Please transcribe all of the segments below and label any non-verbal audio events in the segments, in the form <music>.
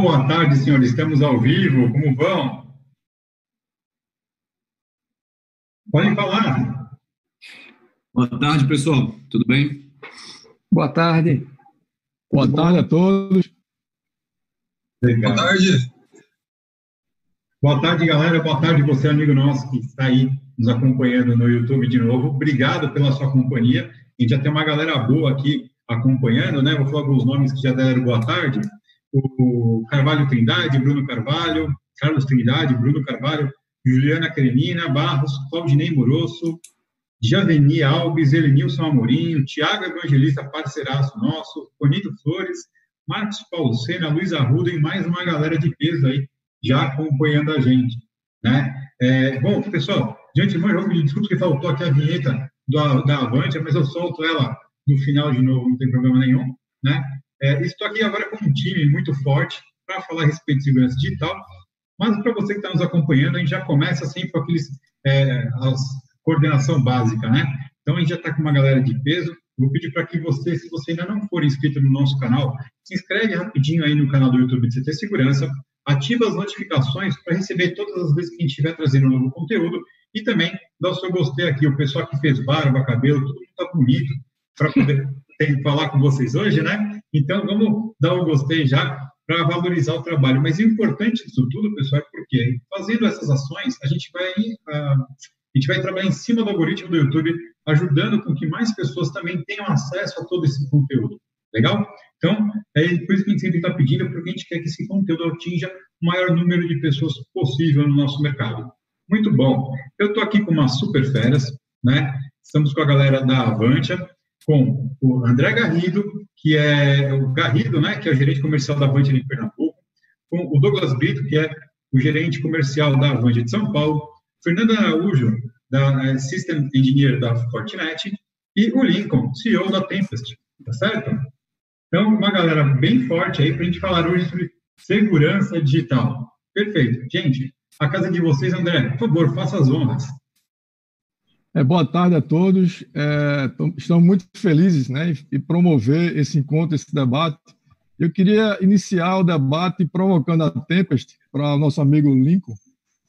Boa tarde, senhores. Estamos ao vivo. Como vão? Podem falar. Boa tarde, pessoal. Tudo bem? Boa tarde. Boa Tudo tarde bom? a todos. Legal. Boa tarde. Boa tarde, galera. Boa tarde, você, amigo nosso que está aí nos acompanhando no YouTube de novo. Obrigado pela sua companhia. A gente já tem uma galera boa aqui acompanhando, né? Vou falar alguns nomes que já deram boa tarde. O Carvalho Trindade, Bruno Carvalho, Carlos Trindade, Bruno Carvalho, Juliana Karenina, Barros, Claudinei Morosso, Javeni Alves, Elenilson Amorim, Tiago Evangelista, parceiraço nosso, Bonito Flores, Marcos Paulo Sena, Luiz Arruda e mais uma galera de peso aí já acompanhando a gente. Né? É, bom, pessoal, de antemão, eu vou pedir que faltou aqui a vinheta do, da Avante, mas eu solto ela no final de novo, não tem problema nenhum. Né? É, estou aqui agora com um time muito forte para falar a respeito de segurança digital, mas para você que está nos acompanhando, a gente já começa sempre com aqueles, é, as coordenação básica, né? Então a gente já está com uma galera de peso. Vou pedir para que você, se você ainda não for inscrito no nosso canal, se inscreve rapidinho aí no canal do YouTube de CT Segurança, ativa as notificações para receber todas as vezes que a gente estiver trazendo um novo conteúdo e também dá o seu gostei aqui. O pessoal que fez barba, cabelo, tudo está bonito para poder <laughs> falar com vocês hoje, né? Então vamos dar o gostei já para valorizar o trabalho. Mas o importante disso tudo, pessoal, é porque fazendo essas ações, a gente vai uh, a gente vai trabalhar em cima do algoritmo do YouTube, ajudando com que mais pessoas também tenham acesso a todo esse conteúdo. Legal? Então, é por isso que a gente sempre está pedindo, porque a gente quer que esse conteúdo atinja o maior número de pessoas possível no nosso mercado. Muito bom. Eu estou aqui com umas super feras, né? Estamos com a galera da Avantia, com o André Garrido, que é o Garrido, né? Que é o gerente comercial da Avantia de Pernambuco, com o Douglas Brito, que é o gerente comercial da Avantia de São Paulo, Fernando Araújo, da eh, System Engineer da Fortinet, e o Lincoln, CEO da Tempest, tá certo? Então, uma galera bem forte aí para a gente falar hoje sobre segurança digital. Perfeito. Gente, a casa de vocês, André, por favor, faça as honras. É, boa tarde a todos. É, estamos muito felizes né, em promover esse encontro, esse debate. Eu queria iniciar o debate provocando a Tempest para o nosso amigo Lincoln.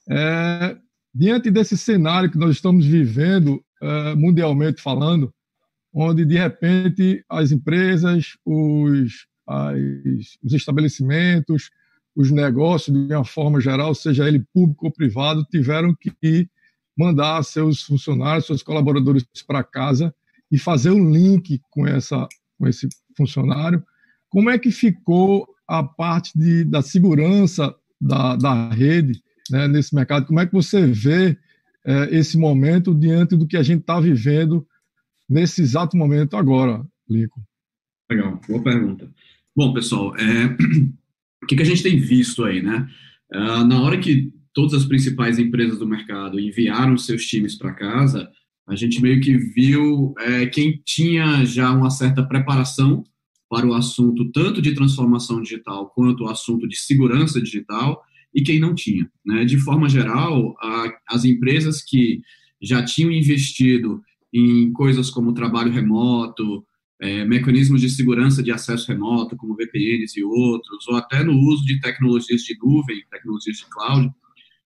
É, diante desse cenário que nós estamos vivendo, uh, mundialmente falando, onde de repente as empresas, os, as, os estabelecimentos, os negócios, de uma forma geral, seja ele público ou privado, tiveram que mandar seus funcionários, seus colaboradores para casa e fazer o link com, essa, com esse funcionário. Como é que ficou a parte de, da segurança da, da rede né, nesse mercado. Como é que você vê é, esse momento diante do que a gente está vivendo nesse exato momento agora, Lico? Legal, boa pergunta. Bom, pessoal, é, <clears throat> o que, que, a gente tem visto aí, né? Uh, na hora que todas as principais empresas do mercado enviaram seus times para casa, a gente meio que viu é, quem tinha já uma certa preparação para o assunto tanto de transformação digital quanto o assunto de segurança digital e quem não tinha. Né? De forma geral, a, as empresas que já tinham investido em coisas como trabalho remoto, é, mecanismos de segurança de acesso remoto, como VPNs e outros, ou até no uso de tecnologias de nuvem, tecnologias de cloud,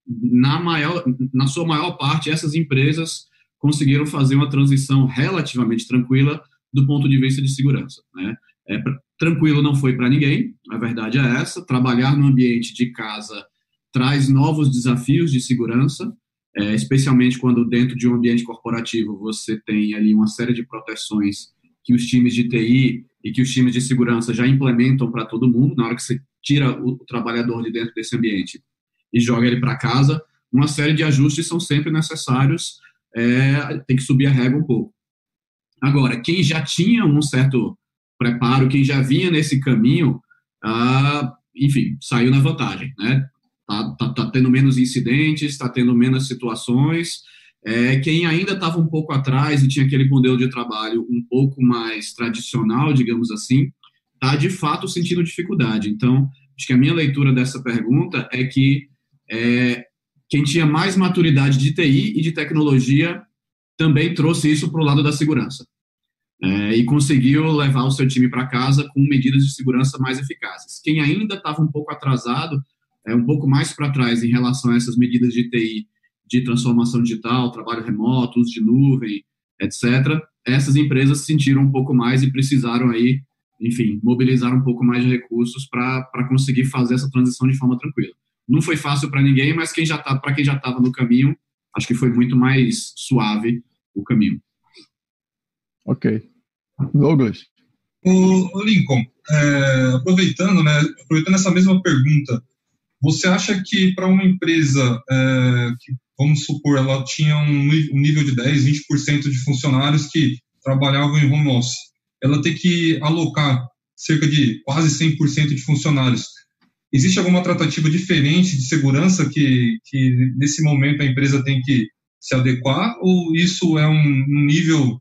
na, maior, na sua maior parte, essas empresas conseguiram fazer uma transição relativamente tranquila do ponto de vista de segurança. Né? É, tranquilo não foi para ninguém, a verdade é essa. Trabalhar no ambiente de casa traz novos desafios de segurança, é, especialmente quando dentro de um ambiente corporativo você tem ali uma série de proteções que os times de TI e que os times de segurança já implementam para todo mundo, na hora que você tira o, o trabalhador de dentro desse ambiente e joga ele para casa, uma série de ajustes são sempre necessários, é, tem que subir a régua um pouco. Agora, quem já tinha um certo preparo, quem já vinha nesse caminho, ah, enfim, saiu na vantagem, né? Está tá, tá tendo menos incidentes, está tendo menos situações. É, quem ainda estava um pouco atrás e tinha aquele modelo de trabalho um pouco mais tradicional, digamos assim, está de fato sentindo dificuldade. Então, acho que a minha leitura dessa pergunta é que é, quem tinha mais maturidade de TI e de tecnologia também trouxe isso para o lado da segurança. é, e conseguiu levar o seu time para casa com medidas de segurança mais eficazes. Quem ainda estava um pouco atrasado, é, um pouco mais para trás em relação a essas medidas de TI, de transformação digital, trabalho remoto, uso de nuvem, etc., essas empresas se sentiram um pouco mais e precisaram aí, enfim, mobilizar um pouco mais de recursos para conseguir fazer essa transição de forma tranquila. Não foi fácil para ninguém, mas quem já tá, para quem já estava no caminho, acho que foi muito mais suave o caminho. Ok. Douglas. O, Lincoln, é, aproveitando, né, aproveitando essa mesma pergunta, você acha que para uma empresa é, que, vamos supor, ela tinha um nível de 10, 20% de funcionários que trabalhavam em home office, ela tem que alocar cerca de quase 100% de funcionários. Existe alguma tratativa diferente de segurança que, que nesse momento a empresa tem que se adequar ou isso é um, nível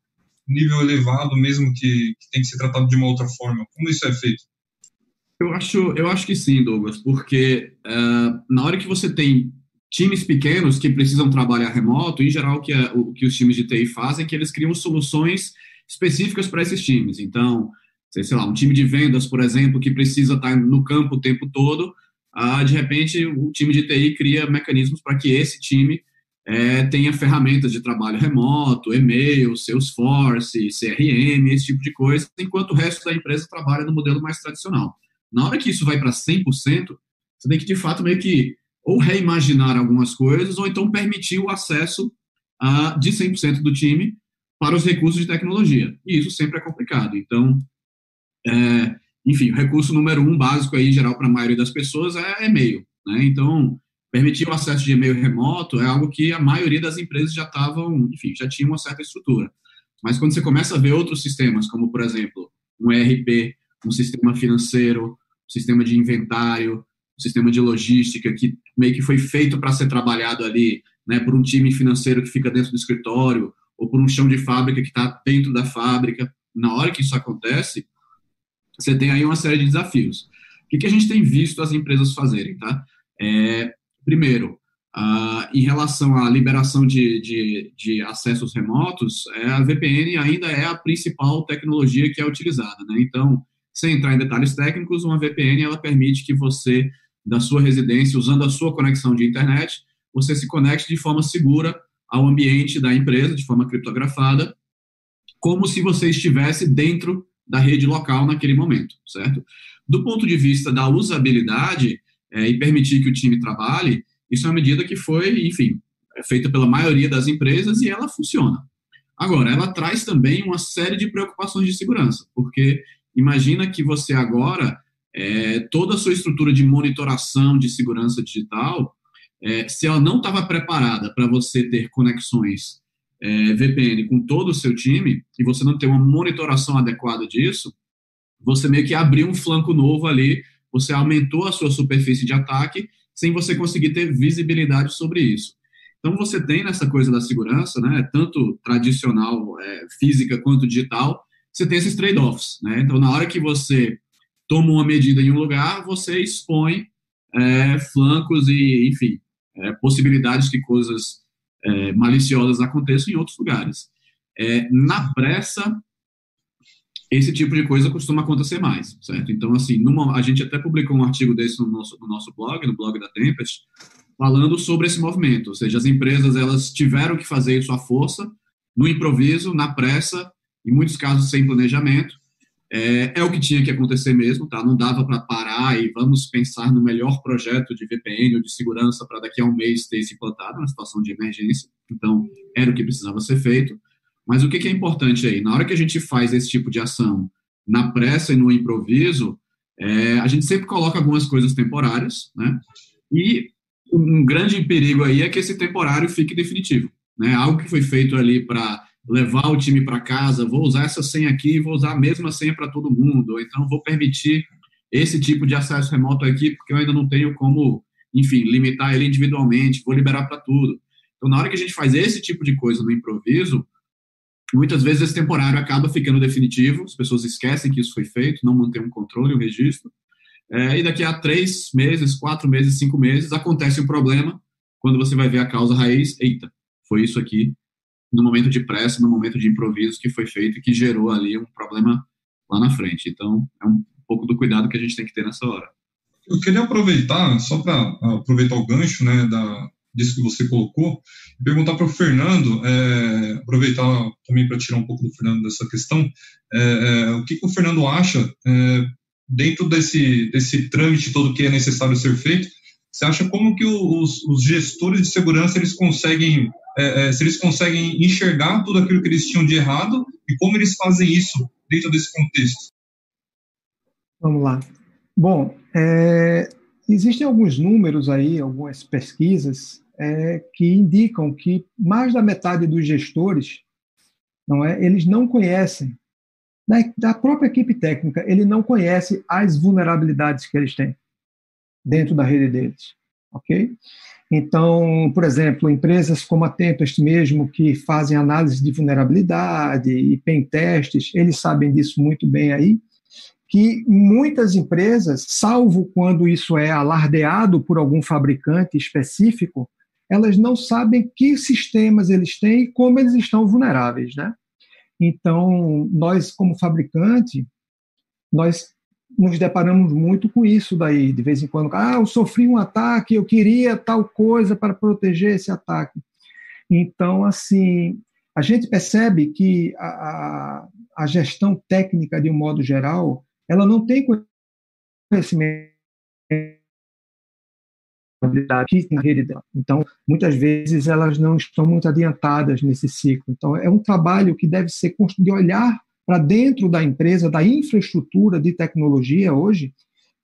nível elevado mesmo que, que, tem que ser tratado de uma outra forma? Como isso é feito? Eu acho, eu acho que sim, Douglas, porque uh, na hora que você tem times pequenos que precisam trabalhar remoto, em geral, que, é, o que os times de TI fazem é que eles criam soluções específicas para esses times. Então, sei, lá, um time de vendas, por exemplo, que precisa estar no campo o tempo todo, uh, de repente o time de TI cria mecanismos para que esse time é, tenha ferramentas de trabalho remoto, e-mail, Salesforce, CRM, esse tipo de coisa, enquanto o resto da empresa trabalha no modelo mais tradicional. Na hora que isso vai para 100%, você tem que, de fato, meio que ou reimaginar algumas coisas, ou então permitir o acesso uh, de 100% do time para os recursos de tecnologia. E isso sempre é complicado. Então, é, enfim, o recurso número um básico aí, geral, para a maioria das pessoas é e-mail. Né? Então, permitir o acesso de e-mail remoto é algo que a maioria das empresas já estavam, enfim, já tinham uma certa estrutura. Mas quando você começa a ver outros sistemas, como, por exemplo, um ERP, um sistema financeiro, um sistema de inventário, um sistema de logística, que meio que foi feito para ser trabalhado ali, né, por um time financeiro que fica dentro do escritório, ou por um chão de fábrica que está dentro da fábrica. Na hora que isso acontece, você tem aí uma série de desafios. O que, que a gente tem visto as empresas fazerem, tá? É, Primeiro, uh, em relação à liberação de, de, de, acessos remotos, é, a VPN ainda é a principal tecnologia que é utilizada. Né? Então, sem entrar em detalhes técnicos, uma VPN ela permite que você, da sua residência, usando a sua conexão de internet, você se conecte de forma segura ao ambiente da empresa, de forma criptografada, como se você estivesse dentro da rede local naquele momento, certo? Do ponto de vista da usabilidade, é, e permitir que o time trabalhe, isso é uma medida que foi, enfim, é feita pela maioria das empresas e ela funciona. Agora, ela traz também uma série de preocupações de segurança, porque imagina que você agora, é, toda a sua estrutura de monitoração de segurança digital, é, se ela não estava preparada para você ter conexões é, VPN com todo o seu time, e você não ter uma monitoração adequada disso, você meio que abriu um flanco novo ali você aumentou a sua superfície de ataque sem você conseguir ter visibilidade sobre isso. Então, você tem nessa coisa da segurança, né, tanto tradicional, é, física, quanto digital, você tem esses trade-offs. Né? Então, na hora que você toma uma medida em um lugar, você expõe é, flancos e, enfim, é, possibilidades que coisas é, maliciosas aconteçam em outros lugares. É, na pressa, esse tipo de coisa costuma acontecer mais, certo? Então, assim, numa, a gente até publicou um artigo desse no nosso, no nosso blog, no blog da Tempest, falando sobre esse movimento, ou seja, as empresas elas tiveram que fazer isso à força, no improviso, na pressa, em muitos casos sem planejamento. É, é o que tinha que acontecer mesmo, tá? Não dava para parar e vamos pensar no melhor projeto de VPN ou de segurança para daqui a um mês ter se implantado na situação de emergência. Então, era o que precisava ser feito. Mas o que, é importante aí? Na hora que a gente faz esse tipo de ação na pressa e no improviso, é, a gente sempre coloca algumas coisas temporárias, né? E um grande perigo aí é que esse temporário fique definitivo, né? Algo que foi feito ali para levar o time para casa, vou usar essa senha aqui, vou usar a mesma senha para todo mundo, ou então vou permitir esse tipo de acesso remoto aqui, porque eu ainda não tenho como, enfim, limitar ele individualmente, vou liberar para tudo. Então, na hora que a gente faz esse tipo de coisa no improviso, Muitas vezes esse temporário acaba ficando definitivo, as pessoas esquecem que isso foi feito, não mantêm um controle, um registro. É, e daqui a três meses, quatro meses, cinco meses, acontece um problema. Quando você vai ver a causa raiz, eita, foi isso aqui. No momento de pressa, no momento de improviso que foi feito e que gerou ali um problema lá na frente. Então, é um pouco do cuidado que a gente tem que ter nessa hora. Eu queria aproveitar, só para aproveitar o gancho né, da, disso que você colocou, perguntar para o Fernando, é, aproveitar também para tirar um pouco do Fernando dessa questão, é, é, o que, que, o Fernando acha é, dentro desse, desse trâmite todo que é necessário ser feito, você acha como que os, os gestores de segurança eles conseguem, é, é, se eles conseguem enxergar tudo aquilo que eles tinham de errado e como eles fazem isso dentro desse contexto? Vamos lá. Bom, é, existem alguns números aí, algumas pesquisas é, que indicam que mais da metade dos gestores, não é, eles não conhecem da, da própria equipe técnica, ele não conhece as vulnerabilidades que eles têm dentro da rede deles, ok? Então, por exemplo, empresas como a Tempest mesmo, que fazem análise de vulnerabilidade e pen testes, eles sabem disso muito bem aí, que muitas empresas, salvo quando isso é alardeado por algum fabricante específico, elas não sabem que sistemas eles têm e como eles estão vulneráveis, né? Então, nós como fabricante, nós nos deparamos muito com isso daí, de vez em quando, ah, eu sofri um ataque, eu queria tal coisa para proteger esse ataque. Então, assim, a gente percebe que a, a gestão técnica, de um modo geral, ela não tem conhecimento na rede dela. Então, muitas vezes elas não estão muito adiantadas nesse ciclo. Então, é um trabalho que deve ser de olhar para dentro da empresa, da infraestrutura de tecnologia hoje,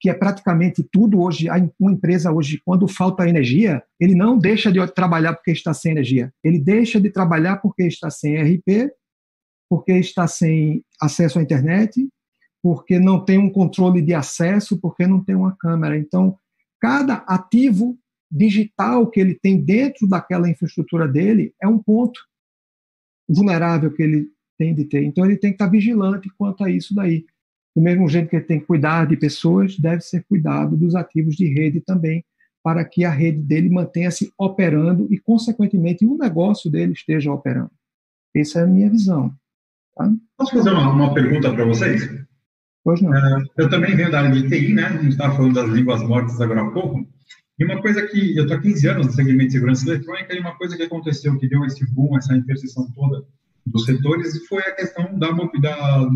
que é praticamente tudo hoje, uma empresa hoje, quando falta energia, ele não deixa de trabalhar porque está sem energia. Ele deixa de trabalhar porque está sem RP, porque está sem acesso à internet, porque não tem um controle de acesso, porque não tem uma câmera. Então, cada ativo digital que ele tem dentro daquela infraestrutura dele é um ponto vulnerável que ele tem de ter. Então, ele tem que estar vigilante quanto a isso daí. Do mesmo jeito que ele tem que cuidar de pessoas, deve ser cuidado dos ativos de rede também, para que a rede dele mantenha-se operando e, consequentemente, o negócio dele esteja operando. Essa é a minha visão. Tá? Posso fazer uma, uma pergunta para vocês? Pois não. Uh, eu também venho da área de TI, né? A gente estava falando das línguas mortas agora há pouco. E uma coisa que eu estou há 15 anos no segmento de segurança eletrônica e uma coisa que aconteceu, que deu esse boom, essa interseção toda dos setores, foi a questão da, da,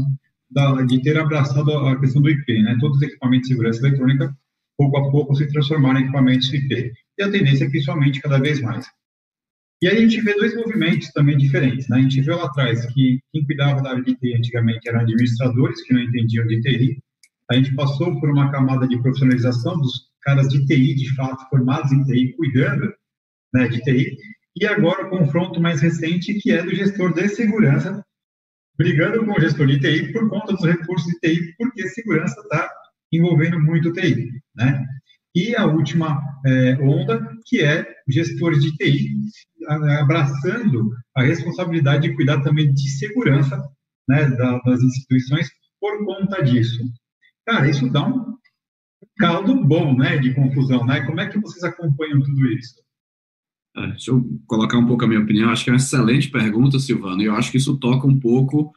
da, de ter abraçado a questão do IP, né? Todos os equipamentos de segurança eletrônica, pouco a pouco, se transformaram em equipamentos IP. E a tendência é que isso aumente cada vez mais. E aí a gente vê dois movimentos também diferentes. Né? A gente viu lá atrás que quem cuidava da área de TI antigamente eram administradores que não entendiam de TI. A gente passou por uma camada de profissionalização dos caras de TI, de fato, formados em TI, cuidando né, de TI. E agora o confronto mais recente, que é do gestor de segurança, brigando com o gestor de TI por conta dos recursos de TI, porque segurança está envolvendo muito TI. Né? E a última é, onda, que é gestores de TI abraçando a responsabilidade de cuidar também de segurança né, das instituições por conta disso. Cara, isso dá um caldo bom né, de confusão. Né? Como é que vocês acompanham tudo isso? É, deixa eu colocar um pouco a minha opinião. Acho que é uma excelente pergunta, Silvano. Eu acho que isso toca um pouco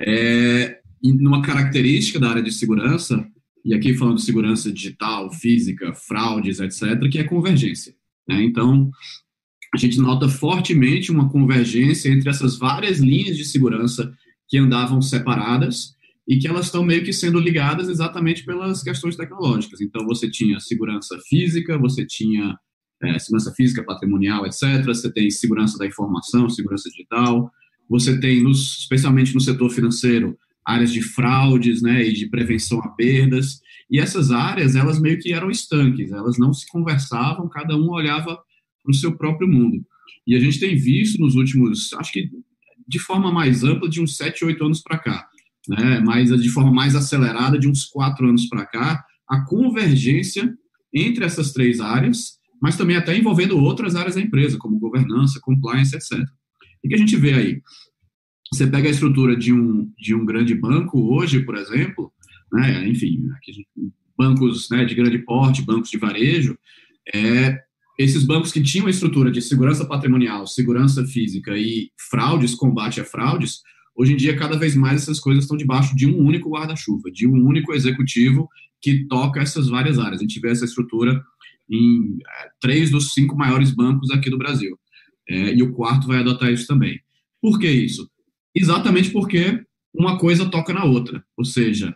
é, numa característica da área de segurança e aqui falando de segurança digital, física, fraudes, etc., que é convergência. Né? Então, a gente nota fortemente uma convergência entre essas várias linhas de segurança que andavam separadas e que elas estão meio que sendo ligadas exatamente pelas questões tecnológicas. Então, você tinha segurança física, você tinha é, segurança física, patrimonial, etc. Você tem segurança da informação, segurança digital. Você tem, nos, especialmente no setor financeiro, áreas de fraudes, né, e de prevenção a perdas. E essas áreas, elas meio que eram estanques, elas não se conversavam, cada um olhava para o seu próprio mundo. E a gente tem visto nos últimos, acho que de forma mais ampla, de uns 7, 8 anos para cá, né, mas de forma mais acelerada, de uns 4 anos para cá, a convergência entre essas três áreas, mas também até envolvendo outras áreas da empresa, como governança, compliance, etc. O que a gente vê aí? Você pega a estrutura de um, de um grande banco hoje, por exemplo, né, enfim, bancos né, de grande porte, bancos de varejo, é, esses bancos que tinham a estrutura de segurança patrimonial, segurança física e fraudes, combate a fraudes, hoje em dia, cada vez mais essas coisas estão debaixo de um único guarda-chuva, de um único executivo que toca essas várias áreas. A gente vê essa estrutura em é, três dos cinco maiores bancos aqui do Brasil. É, e o quarto vai adotar isso também. Por que isso? Exatamente porque uma coisa toca na outra. Ou seja,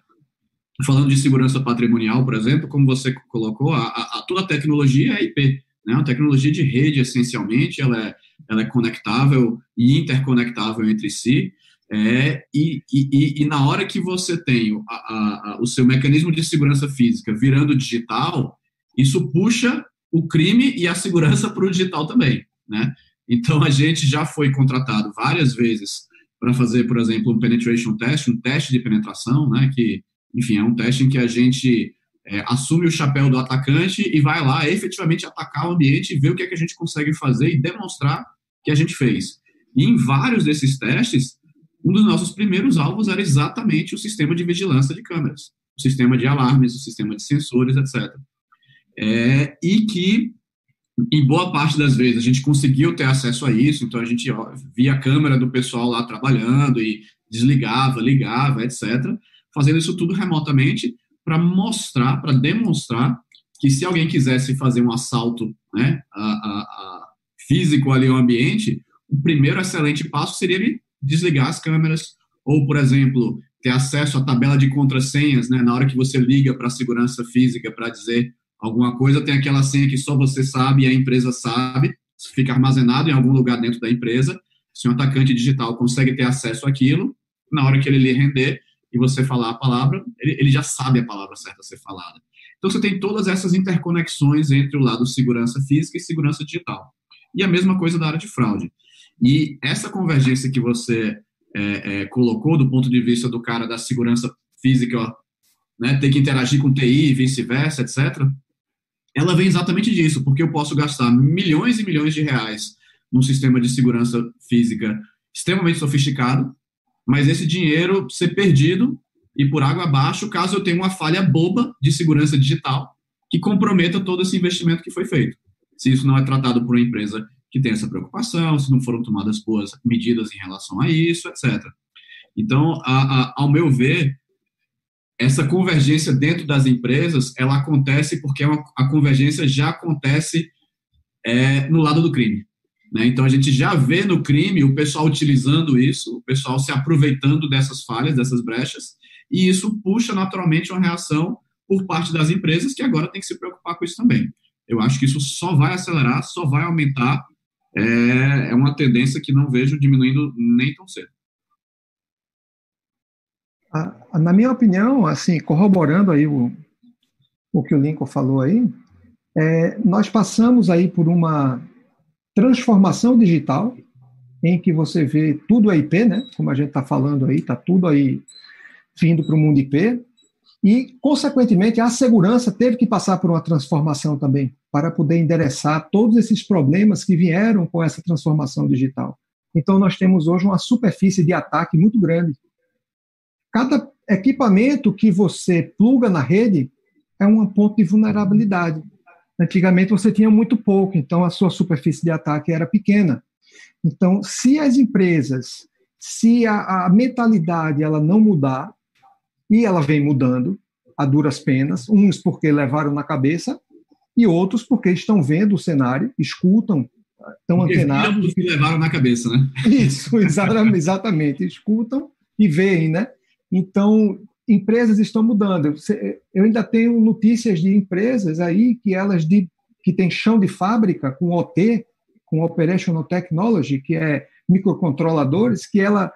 falando de segurança patrimonial, por exemplo, como você colocou, a, a, a toda a tecnologia é IP. Né? A tecnologia de rede, essencialmente, ela é, ela é conectável e interconectável entre si. É, e, e, e, na hora que você tem a, a, o seu mecanismo de segurança física virando digital, isso puxa o crime e a segurança para o digital também, né? Então a gente já foi contratado várias vezes para fazer, por exemplo, um penetration test, um teste de penetração, né? Que, enfim, é um teste em que a gente é, assume o chapéu do atacante e vai lá efetivamente atacar o ambiente e ver o que é que a gente consegue fazer e demonstrar que a gente fez. E em vários desses testes, um dos nossos primeiros alvos era exatamente o sistema de vigilância de câmeras, o sistema de alarmes, o sistema de sensores, etc. É, e que em boa parte das vezes a gente conseguiu ter acesso a isso, então a gente via a câmera do pessoal lá trabalhando e desligava, ligava, etc., fazendo isso tudo remotamente para mostrar, para demonstrar que se alguém quisesse fazer um assalto né, a, a, a físico ali ao ambiente, o primeiro excelente passo seria ele desligar as câmeras, ou, por exemplo, ter acesso à tabela de contrassenhas, né, na hora que você liga para a segurança física para dizer alguma coisa, tem aquela senha que só você sabe e a empresa sabe, fica armazenado em algum lugar dentro da empresa. Se um atacante digital consegue ter acesso àquilo, na hora que ele lhe render e você falar a palavra, ele, ele já sabe a palavra certa a ser falada. Então você tem todas essas interconexões entre o lado segurança física e segurança digital. E a mesma coisa da área de fraude. E essa convergência que você é, é, colocou do ponto de vista do cara da segurança física, ó, né, ter que interagir com TI e vice-versa, etc., ela vem exatamente disso, porque eu posso gastar milhões e milhões de reais num sistema de segurança física extremamente sofisticado, mas esse dinheiro ser perdido e por água abaixo caso eu tenha uma falha boba de segurança digital que comprometa todo esse investimento que foi feito. Se isso não é tratado por uma empresa que tem essa preocupação, se não foram tomadas boas medidas em relação a isso, etc. Então, a, a, ao meu ver, essa convergência dentro das empresas, ela acontece porque é uma, a convergência já acontece é, no lado do crime. Né? Então, a gente já vê no crime o pessoal utilizando isso, o pessoal se aproveitando dessas falhas, dessas brechas, e isso puxa naturalmente uma reação por parte das empresas que agora tem que se preocupar com isso também. Eu acho que isso só vai acelerar, só vai aumentar, é, é uma tendência que não vejo diminuindo nem tão cedo. Na minha opinião, assim, corroborando aí o, o que o Lincoln falou aí, é, nós passamos aí por uma transformação digital em que você vê tudo é IP, né? Como a gente está falando aí, está tudo aí vindo para o mundo IP. E, consequentemente, a segurança teve que passar por uma transformação também, para poder endereçar todos esses problemas que vieram com essa transformação digital. Então, nós temos hoje uma superfície de ataque muito grande. Cada equipamento que você pluga na rede é um ponto de vulnerabilidade. Antigamente você tinha muito pouco, então a sua superfície de ataque era pequena. Então, se as empresas, se a, a mentalidade ela não mudar, e ela vem mudando a duras penas, uns porque levaram na cabeça e outros porque estão vendo o cenário, escutam, estão antenados. que levaram na cabeça, né? Isso, <laughs> exatamente, exatamente, escutam e veem, né? Então, empresas estão mudando. Eu ainda tenho notícias de empresas aí que elas de, que têm chão de fábrica com OT, com Operational Technology, que é microcontroladores, que ela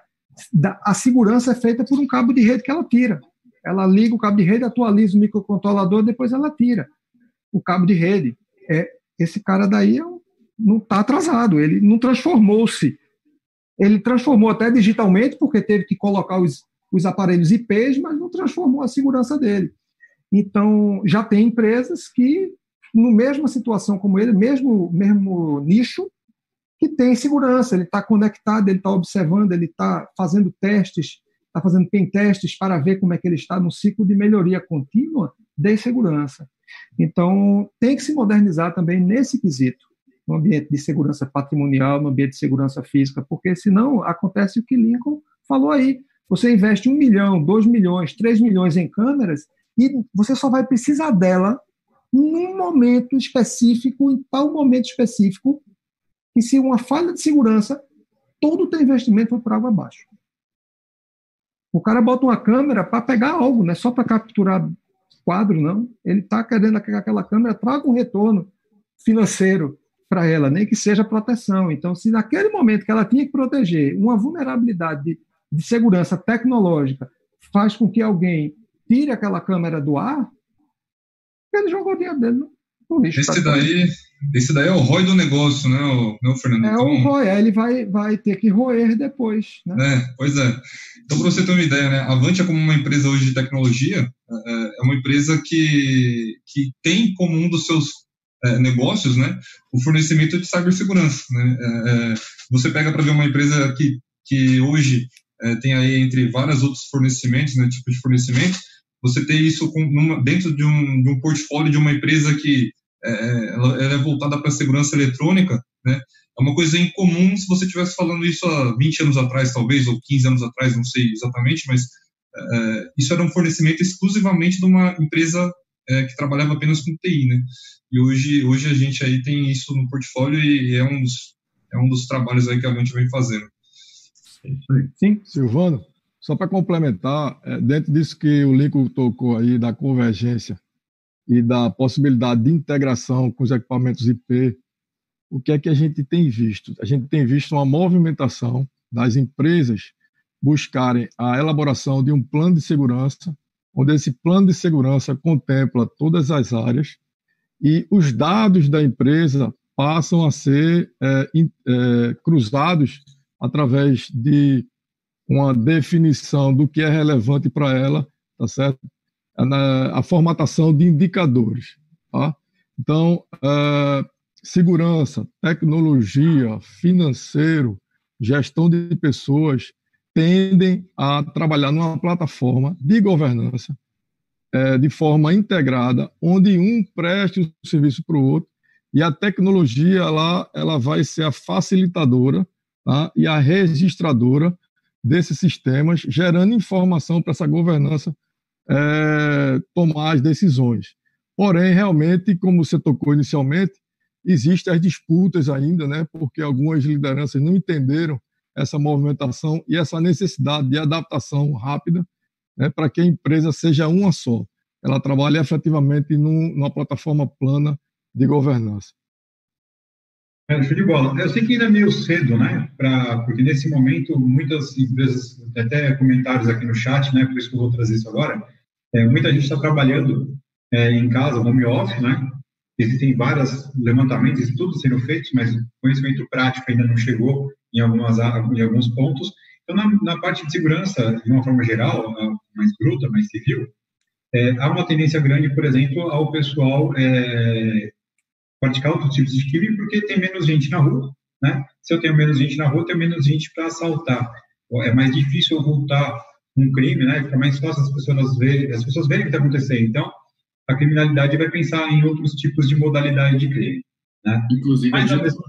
a segurança é feita por um cabo de rede que ela tira. Ela liga o cabo de rede, atualiza o microcontrolador, depois ela tira o cabo de rede. É, esse cara daí é não está atrasado, ele não transformou-se. Ele transformou até digitalmente, porque teve que colocar os, os aparelhos IPs, mas não transformou a segurança dele. Então, já tem empresas que, no mesma situação como ele, mesmo, mesmo nicho, que tem segurança, ele está conectado, ele está observando, ele está fazendo testes, está fazendo pen testes para ver como é que ele está no ciclo de melhoria contínua de segurança. Então, tem que se modernizar também nesse quesito, no ambiente de segurança patrimonial, no ambiente de segurança física, porque senão acontece o que Lincoln falou aí. Você investe um milhão, dois milhões, três milhões em câmeras e você só vai precisar dela num momento específico, em tal momento específico, que se uma falha de segurança, todo o teu investimento foi por água abaixo. O cara bota uma câmera para pegar algo, não é só para capturar quadro, não. Ele está querendo que aquela câmera traga um retorno financeiro para ela, nem que seja proteção. Então, se naquele momento que ela tinha que proteger uma vulnerabilidade de, de segurança tecnológica faz com que alguém tire aquela câmera do ar, ele jogou o dinheiro dele no lixo. Esse daí, esse daí é o ROI do negócio, né, o, né, Fernando? É então, o ROI, aí ele vai, vai ter que roer depois. Né? É, pois é. Então, para você ter uma ideia, né, a Avantia, como uma empresa hoje de tecnologia, é, é uma empresa que, que tem como um dos seus é, negócios né, o fornecimento de cibersegurança. Né? É, é você pega para ver uma empresa que, que hoje é, tem aí entre vários outros fornecimentos, né, tipo de fornecimento, você ter isso com, numa, dentro de um, de um portfólio de uma empresa que é, é, ela, ela, é voltada para a segurança eletrônica, né? É uma coisa incomum se você estivesse falando isso há 20 anos atrás, talvez, ou 15 anos atrás, não sei exatamente, mas é, isso era um fornecimento exclusivamente de uma empresa é, que trabalhava apenas com TI, né? E hoje, hoje a gente aí tem isso no portfólio e é um dos, é um dos trabalhos aí que a gente vem fazendo. Sim, Silvano, só para complementar, é, dentro disso que o Lincoln tocou aí da convergência e da possibilidade de integração com os equipamentos IP, o que é que a gente tem visto? A gente tem visto uma movimentação das empresas buscarem a elaboração de um plano de segurança, onde esse plano de segurança contempla todas as áreas e os dados da empresa passam a ser é, é, cruzados através de uma definição do que é relevante para ela, tá certo? a formatação de indicadores. Tá? Então, uh, segurança, tecnologia, financeiro, gestão de pessoas tendem a trabalhar numa plataforma de governança é, de forma integrada, onde um preste o serviço para o outro e a tecnologia lá ela vai ser a facilitadora tá? e a registradora desses sistemas, gerando informação para essa governança é, tomar as decisões. Porém, realmente, como você tocou inicialmente, existem as disputas ainda, né, porque algumas lideranças não entenderam essa movimentação e essa necessidade de adaptação rápida né, para que a empresa seja uma só. Ela trabalhe efetivamente num, numa plataforma plana de governança. É, show de bola. Eu sei que ainda é meio cedo, né? Pra, porque nesse momento muitas empresas, até comentários aqui no chat, né? Por isso que eu vou trazer isso agora. É, muita gente está trabalhando é, em casa, home office, né? Existem vários levantamentos, estudos sendo feitos, mas o conhecimento prático ainda não chegou em, algumas, em alguns pontos. Então, na, na parte de segurança, de uma forma geral, mais bruta, mais civil, é, há uma tendência grande, por exemplo, ao pessoal é, praticar outros tipos de crime porque tem menos gente na rua, né? Se eu tenho menos gente na rua, eu tenho menos gente para assaltar. É mais difícil eu voltar um crime, né? Fica mais fácil as pessoas verem, as pessoas verem o que está acontecendo. Então, a criminalidade vai pensar em outros tipos de modalidade de crime, né? Inclusive Mas, digital.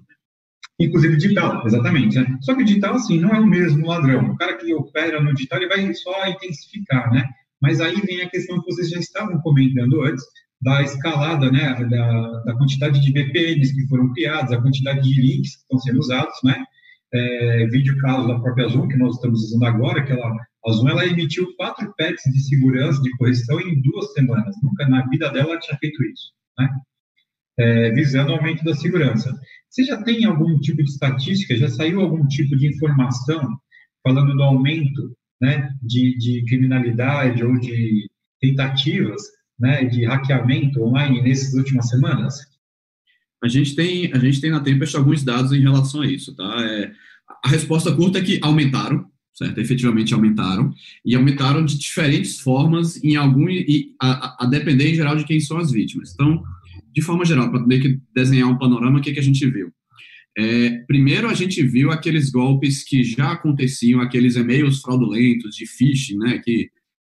Inclusive digital, exatamente. Né? Só que digital, assim, não é o mesmo ladrão. O cara que opera no digital, ele vai só intensificar, né? Mas aí vem a questão que vocês já estavam comentando antes, da escalada, né, da, da quantidade de VPNs que foram criados, a quantidade de links que estão sendo usados, né, é, vídeo caso da própria Zoom, que nós estamos usando agora, que ela, a Zoom ela emitiu quatro patches de segurança, de correção em duas semanas. Nunca na vida dela ela tinha feito isso, né? É, visando o aumento da segurança. Você já tem algum tipo de estatística, já saiu algum tipo de informação falando do aumento né, de, de criminalidade ou de tentativas né, de hackeamento online nessas últimas semanas? A gente tem, a gente tem na Tempest alguns dados em relação a isso, tá? É, a resposta curta é que aumentaram, certo? Efetivamente aumentaram, e aumentaram de diferentes formas, em algum, e a, a depender em geral de quem são as vítimas. Então, de forma geral, para que desenhar um panorama, o que, que a gente viu? É, primeiro, a gente viu aqueles golpes que já aconteciam, aqueles e-mails fraudulentos de phishing, né, que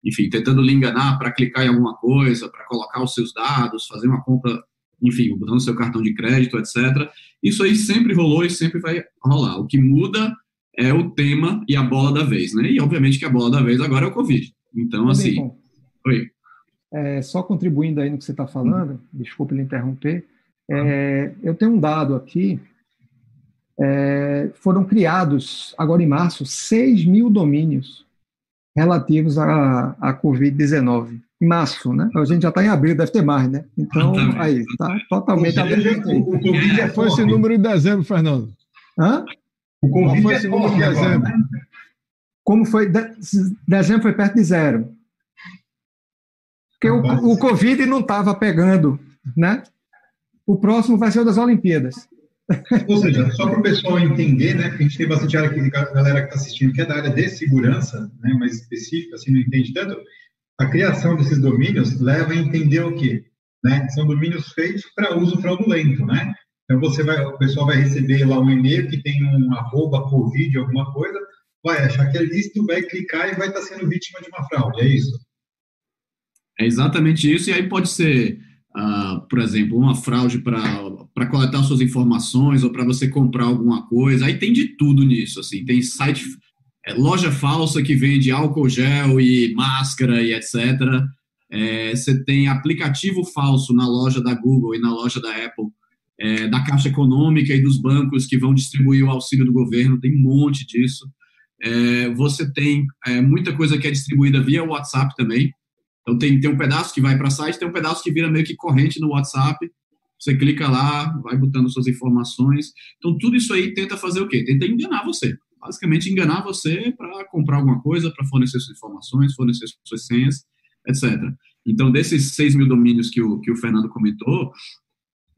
enfim, tentando lhe enganar para clicar em alguma coisa, para colocar os seus dados, fazer uma compra, enfim, botando seu cartão de crédito, etc. Isso aí sempre rolou e sempre vai rolar. O que muda é o tema e a bola da vez, né? E obviamente que a bola da vez agora é o Covid. Então, assim. Bom, oi. É, só contribuindo aí no que você está falando, desculpe lhe interromper, é, eu tenho um dado aqui. É, foram criados, agora em março, 6 mil domínios relativos à, à Covid-19. Em março, né? A gente já está em abril, deve ter mais, né? Então, aí, está totalmente aberto aí. O Covid é foi esse número em dezembro, Fernando? Hã? O Covid foi esse número em dezembro. Como foi? Dezembro foi perto de zero. Porque o, o Covid não estava pegando, né? O próximo vai ser o das Olimpíadas. Ou seja, só para o pessoal entender, né, a gente tem bastante área aqui, galera que está assistindo que é da área de segurança, né, mais específica, assim, não entende tanto, a criação desses domínios leva a entender o quê? Né? São domínios feitos para uso fraudulento, né? Então você vai, o pessoal vai receber lá um e-mail que tem um arroba covid alguma coisa, vai achar que é lícito, vai clicar e vai estar tá sendo vítima de uma fraude, é isso? É exatamente isso, e aí pode ser uh, por exemplo, uma fraude para coletar suas informações ou para você comprar alguma coisa. Aí tem de tudo nisso, assim. Tem site, é, loja falsa que vende álcool gel e máscara e etc. É, você tem aplicativo falso na loja da Google e na loja da Apple, é, da Caixa Econômica e dos bancos que vão distribuir o auxílio do governo, tem um monte disso. É, você tem é, muita coisa que é distribuída via WhatsApp também. Então tem, tem um pedaço que vai para site, tem um pedaço que vira meio que corrente no WhatsApp. Você clica lá, vai botando suas informações. Então tudo isso aí tenta fazer o quê? Tenta enganar você. Basicamente enganar você para comprar alguma coisa, para fornecer suas informações, fornecer suas senhas, etc. Então desses 6 mil domínios que o, que o Fernando comentou,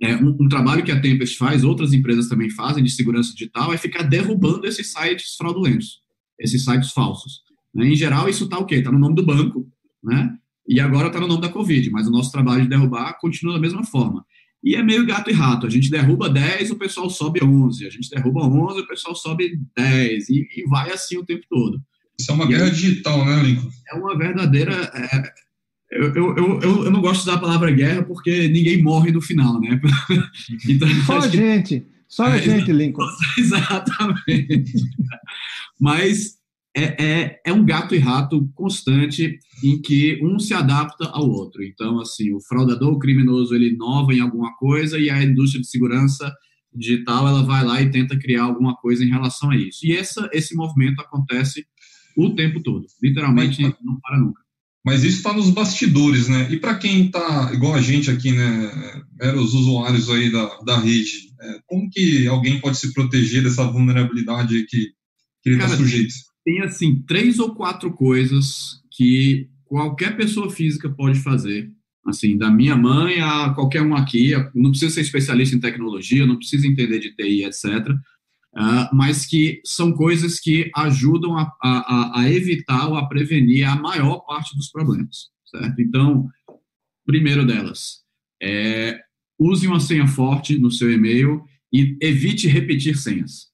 é, um, um, trabalho que a Tempest faz, outras empresas também fazem de segurança digital, é ficar derrubando esses sites fraudulentos, esses sites falsos. Né? Em geral, isso está o quê? Está no nome do banco, né? E agora está no nome da Covid, mas o nosso trabalho de derrubar continua da mesma forma. E é meio gato e rato. A gente derruba 10, o pessoal sobe 11. A gente derruba 11, o pessoal sobe 10. E, e vai assim o tempo todo. Isso é uma e guerra é, digital, né, Lincoln? É uma verdadeira. É, eu, eu, eu, eu, não gosto de usar a palavra guerra porque ninguém morre no final, né? <laughs> então, só a gente. Só a é, gente, Lincoln. <laughs> Exatamente. Mas é, é, é, um gato e rato constante em que um se adapta ao outro. Então, assim, o fraudador, o criminoso, ele inova em alguma coisa e a indústria de segurança digital, ela vai lá e tenta criar alguma coisa em relação a isso. E essa, esse movimento acontece o tempo todo. Literalmente, mas, não para nunca. Mas isso está nos bastidores, né? E para quem está, igual a gente aqui, né, os usuários aí da, da rede, é, como que alguém pode se proteger dessa vulnerabilidade que, que ele está sujeito? Tem assim três ou quatro coisas que qualquer pessoa física pode fazer. Assim, da minha mãe a qualquer um aqui, não precisa ser especialista em tecnologia, não precisa entender de TI, etc. Uh, ah, mas que são coisas que ajudam a, a, a, evitar ou a prevenir a maior parte dos problemas, certo? Então, primeiro delas, é, use uma senha forte no seu e-mail e evite repetir senhas.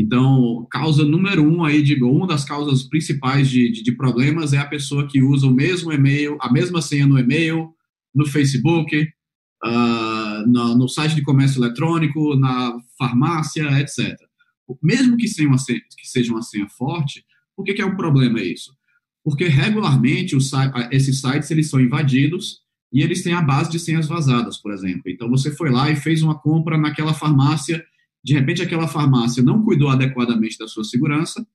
Então, causa número um aí, de, uma das causas principais de, de, de, problemas é a pessoa que usa o mesmo e-mail, a mesma senha no e-mail, no Facebook, uh, no, no, site de comércio eletrônico, na farmácia, etc. Mesmo que, uma senha, que seja uma senha forte, por que, que é um problema isso? Porque regularmente os, esses sites eles são invadidos e eles têm a base de senhas vazadas, por exemplo. Então, você foi lá e fez uma compra naquela farmácia de repente aquela farmácia não cuidou adequadamente da sua segurança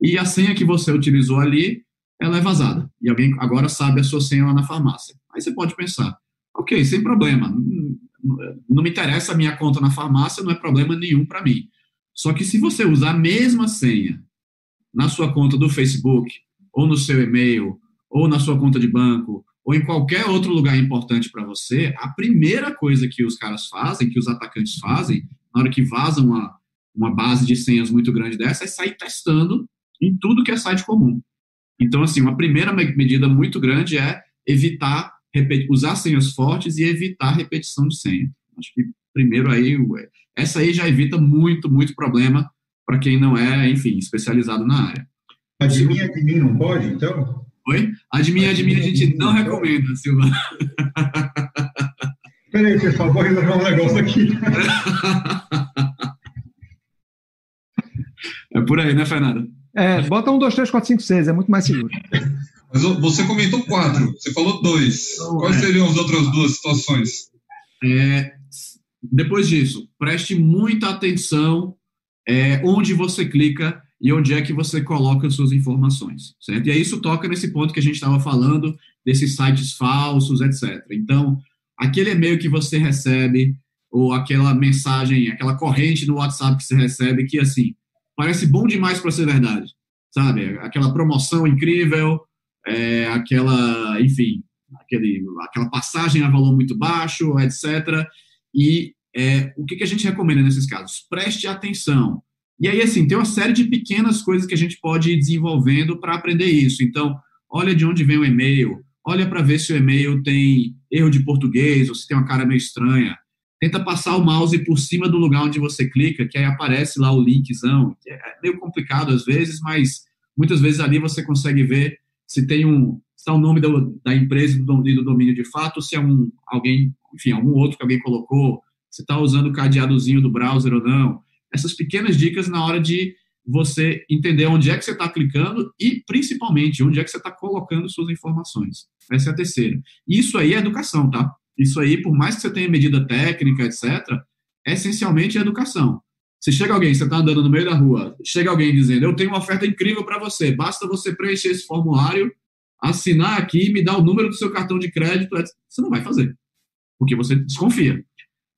e a senha que você utilizou ali, ela é vazada. E alguém agora sabe a sua senha lá na farmácia. Aí você pode pensar, ok, sem problema, não me interessa a minha conta na farmácia, não é problema nenhum para mim. Só que se você usar a mesma senha na sua conta do Facebook, ou no seu e-mail, ou na sua conta de banco, ou em qualquer outro lugar importante para você, a primeira coisa que os caras fazem, que os atacantes fazem, na hora que vaza uma, uma base de senhas muito grande dessa, é sair testando em tudo que é site comum. Então, assim, uma primeira medida muito grande é evitar, usar senhas fortes e evitar repetição de senha. Acho que primeiro aí, essa aí já evita muito, muito problema para quem não é, enfim, especializado na área. Adivinha de mim não pode, então? Oi? Admin, admin, a gente não recomenda, Silva. <laughs> Peraí, pessoal, vou resolver um negócio aqui. É por aí, né, Fernando? É, bota um, dois, três, quatro, cinco, seis, é muito mais seguro. Mas você comentou quatro, você falou dois. Quais seriam as outras duas situações? É, depois disso, preste muita atenção é, onde você clica e onde é que você coloca as suas informações, certo? E aí isso toca nesse ponto que a gente estava falando, desses sites falsos, etc. Então, aquele e-mail que você recebe, ou aquela mensagem, aquela corrente no WhatsApp que você recebe, que, assim, parece bom demais para ser verdade, sabe? Aquela promoção incrível, é, aquela, enfim, aquele, aquela passagem a valor muito baixo, etc. E é, o que, que a gente recomenda nesses casos? Preste atenção. E aí, assim, tem uma série de pequenas coisas que a gente pode ir desenvolvendo para aprender isso. Então, olha de onde vem o e-mail, olha para ver se o e-mail tem erro de português ou se tem uma cara meio estranha. Tenta passar o mouse por cima do lugar onde você clica, que aí aparece lá o linkzão. É meio complicado às vezes, mas muitas vezes ali você consegue ver se tem um se tá o nome da empresa e do domínio de fato, se é um alguém, enfim, algum outro que alguém colocou, se está usando o cadeadozinho do browser ou não. Essas pequenas dicas na hora de você entender onde é que você está clicando e, principalmente, onde é que você está colocando suas informações. Essa é a terceira. Isso aí é educação, tá? Isso aí, por mais que você tenha medida técnica, etc., é essencialmente educação. Se chega alguém, você está andando no meio da rua, chega alguém dizendo, eu tenho uma oferta incrível para você, basta você preencher esse formulário, assinar aqui, me dar o número do seu cartão de crédito, você não vai fazer, porque você desconfia.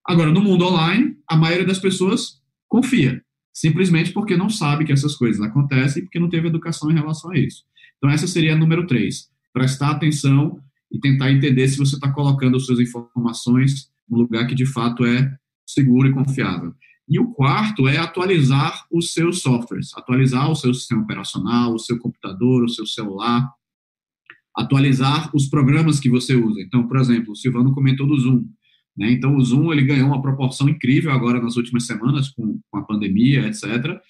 Agora, no mundo online, a maioria das pessoas confia, simplesmente porque não sabe que essas coisas acontecem e porque não teve educação em relação a isso. Então, essa seria a número três. Prestar atenção e tentar entender se você está colocando as suas informações no lugar que de fato é seguro e confiável. E o quarto é atualizar os seus softwares, atualizar o seu sistema operacional, o seu computador, o seu celular, atualizar os programas que você usa. Então, por exemplo, o Silvano comentou do Zoom. Né? Então, o Zoom ele ganhou uma proporção incrível agora nas últimas semanas com, com a pandemia, etc.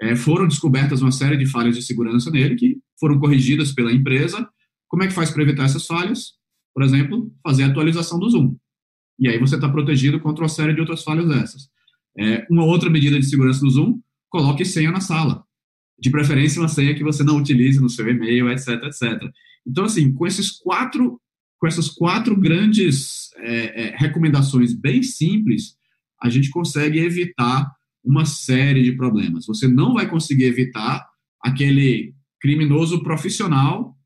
É, foram descobertas uma série de falhas de segurança nele que foram corrigidas pela empresa. Como é que faz para evitar essas falhas? Por exemplo, fazer a atualização do Zoom. E aí você está protegido contra uma série de outras falhas dessas. É, uma outra medida de segurança do Zoom, coloque senha na sala. De preferência, uma senha que você não utilize no seu e-mail, etc, etc. Então, assim, com esses quatro, com essas quatro grandes é, é, recomendações bem simples, a gente consegue evitar uma série de problemas. Você não vai conseguir evitar aquele criminoso profissional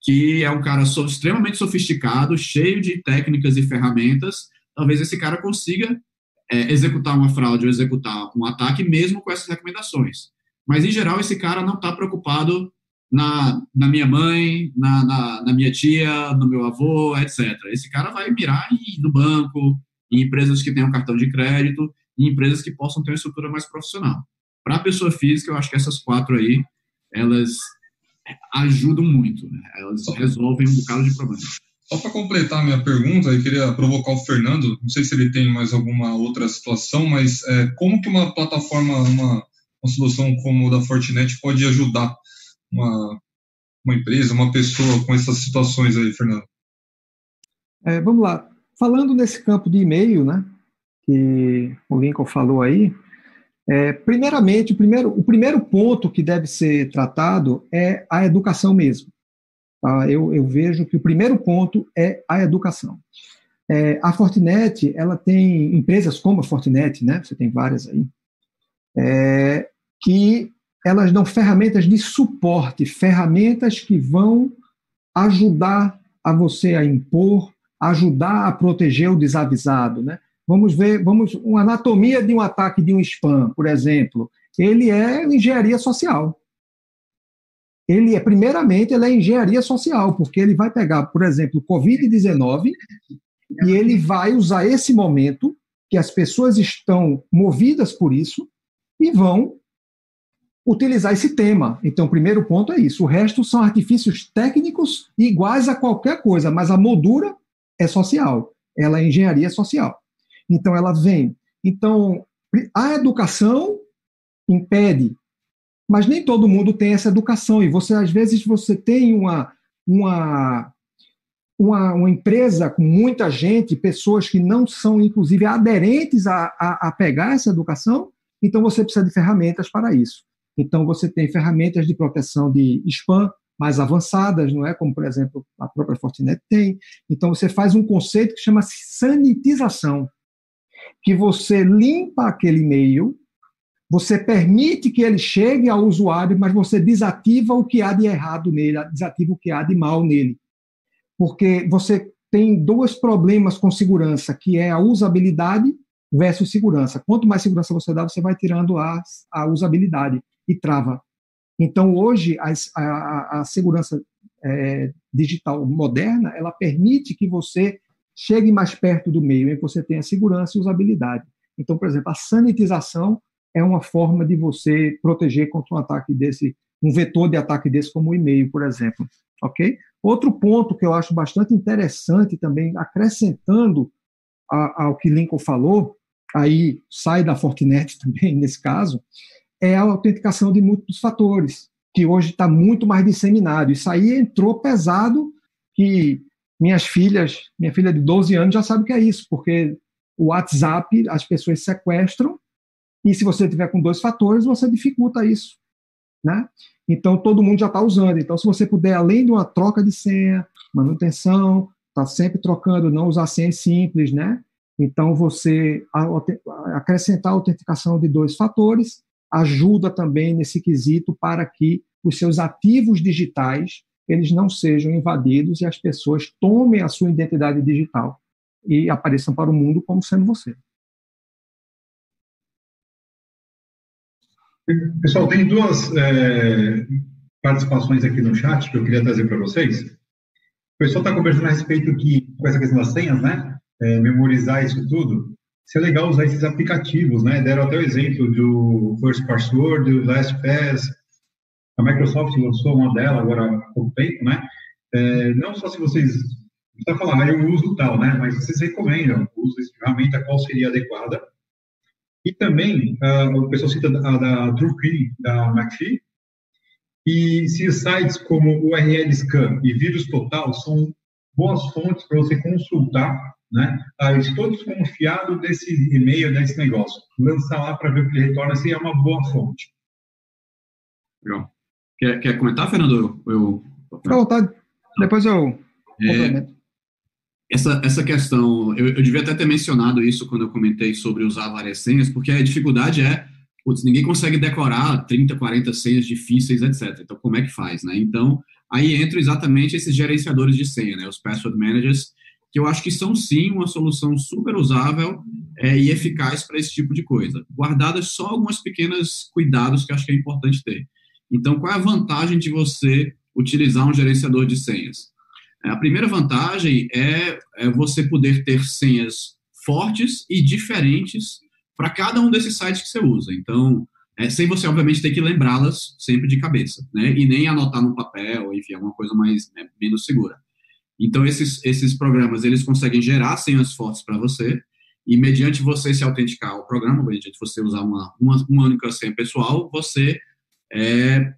que é um cara extremamente sofisticado, cheio de técnicas e ferramentas. Talvez esse cara consiga é, executar uma fraude ou executar um ataque, mesmo com essas recomendações. Mas, em geral, esse cara não está preocupado na, na minha mãe, na, na, na, minha tia, no meu avô, etc. Esse cara vai mirar em, no banco, em empresas que tenham cartão de crédito, em empresas que possam ter uma estrutura mais profissional. Para a pessoa física, eu acho que essas quatro aí, elas ajudam muito, né? elas resolvem um bocado de problemas. Só para completar a minha pergunta, eu queria provocar o Fernando, não sei se ele tem mais alguma outra situação, mas é, como que uma plataforma, uma, uma solução como a da Fortinet pode ajudar uma, uma empresa, uma pessoa com essas situações aí, Fernando? É, vamos lá. Falando nesse campo de e-mail, né, que o Lincoln falou aí, é, primeiramente, o primeiro, o primeiro ponto que deve ser tratado é a educação mesmo. Tá? Eu, eu, vejo que o primeiro ponto é a educação. É, a Fortinet, ela tem empresas como a Fortinet, né? Você tem várias aí, é, que elas dão ferramentas de suporte, ferramentas que vão ajudar a você a impor, ajudar a proteger o desavisado, né? Vamos ver, vamos uma anatomia de um ataque de um spam, por exemplo. Ele é engenharia social ele é, primeiramente, ele é engenharia social, porque ele vai pegar, por exemplo, o Covid-19 e ele vai usar esse momento que as pessoas estão movidas por isso e vão utilizar esse tema. Então, o primeiro ponto é isso. O resto são artifícios técnicos iguais a qualquer coisa, mas a moldura é social. Ela é engenharia social. Então, ela vem. Então, a educação impede mas nem todo mundo tem essa educação e você às vezes você tem uma uma, uma, uma, empresa com muita gente, pessoas que não são, inclusive, aderentes a, a, a pegar essa educação, então você precisa de ferramentas para isso. Então, você tem ferramentas de proteção de spam mais avançadas, não é? Como, por exemplo, a própria Fortinet tem. Então, você faz um conceito que chama sanitização, que você limpa aquele e-mail, você permite que ele chegue ao usuário, mas você desativa o que há de errado nele, desativa o que há de mal nele. Porque você tem dois problemas com segurança, que é a usabilidade versus segurança. Quanto mais segurança você dá, você vai tirando a, a usabilidade e trava. Então, hoje, a, a, a segurança é, digital moderna, ela permite que você chegue mais perto do meio, em que você tenha segurança e usabilidade. Então, por exemplo, a sanitização é uma forma de você proteger contra um ataque desse, um vetor de ataque desse, como o e-mail, por exemplo. Ok? Outro ponto que eu acho bastante interessante também, acrescentando ao que Lincoln falou, aí sai da Fortinet <laughs> também, nesse caso, é a autenticação de múltiplos fatores, que hoje está muito mais disseminado. Isso aí entrou pesado, que minhas filhas, minha filha de 12 anos já sabe o que é isso, porque o WhatsApp as pessoas sequestram, e se você tiver com dois fatores, você dificulta isso. Né? Então, todo mundo já está usando. Então, se você puder, além de uma troca de senha, manutenção, está sempre trocando, não usar senhas simples, né? Então, você acrescentar a autenticação de dois fatores ajuda também nesse quesito para que os seus ativos digitais eles não sejam invadidos e as pessoas tomem a sua identidade digital e apareçam para o mundo como sendo você. Pessoal, tem duas é, participações aqui no chat que eu queria trazer para vocês. O pessoal está conversando a respeito que, com essa questão das senhas, né? É, memorizar isso tudo é legal usar esses aplicativos, né? Deram até o exemplo do First Password, do LastPass. A Microsoft lançou uma dela agora há pouco tempo, né? É, não só se vocês está falando, ah, eu uso tal, né? Mas vocês recomendam o uso dessa ferramenta, qual seria adequada. E também, o pessoal cita a da TrueKey, da McAfee, e se sites como URL Scan e Vírus Total são boas fontes para você consultar né? Ah, estou desconfiado desse e-mail, desse negócio. Lança lá para ver o que ele retorna, se é uma boa fonte. Legal. Quer, quer comentar, Fernando? Eu, Fica à vontade. Depois eu. É, essa, essa questão, eu, eu devia até ter mencionado isso quando eu comentei sobre usar várias senhas, porque a dificuldade é, putz, ninguém consegue decorar 30, 40 senhas difíceis, etc. Então, como é que faz, né? Então, aí entram exatamente esses gerenciadores de senha, né? Os password managers, que eu acho que são sim uma solução super usável é, e eficaz para esse tipo de coisa. Guardadas só algumas pequenas cuidados que eu acho que é importante ter. Então, qual é a vantagem de você utilizar um gerenciador de senhas? É, a primeira vantagem é, é você poder ter senhas fortes e diferentes para cada um desses sites que você usa. Então, é, sem você, obviamente, ter que lembrá-las sempre de cabeça, né? E nem anotar no papel, enfim, alguma coisa mais né, menos segura. Então, esses, esses programas, eles conseguem gerar senhas fortes para você, e mediante você se autenticar ao programa, mediante você usar uma, uma, uma única senha pessoal, você, é,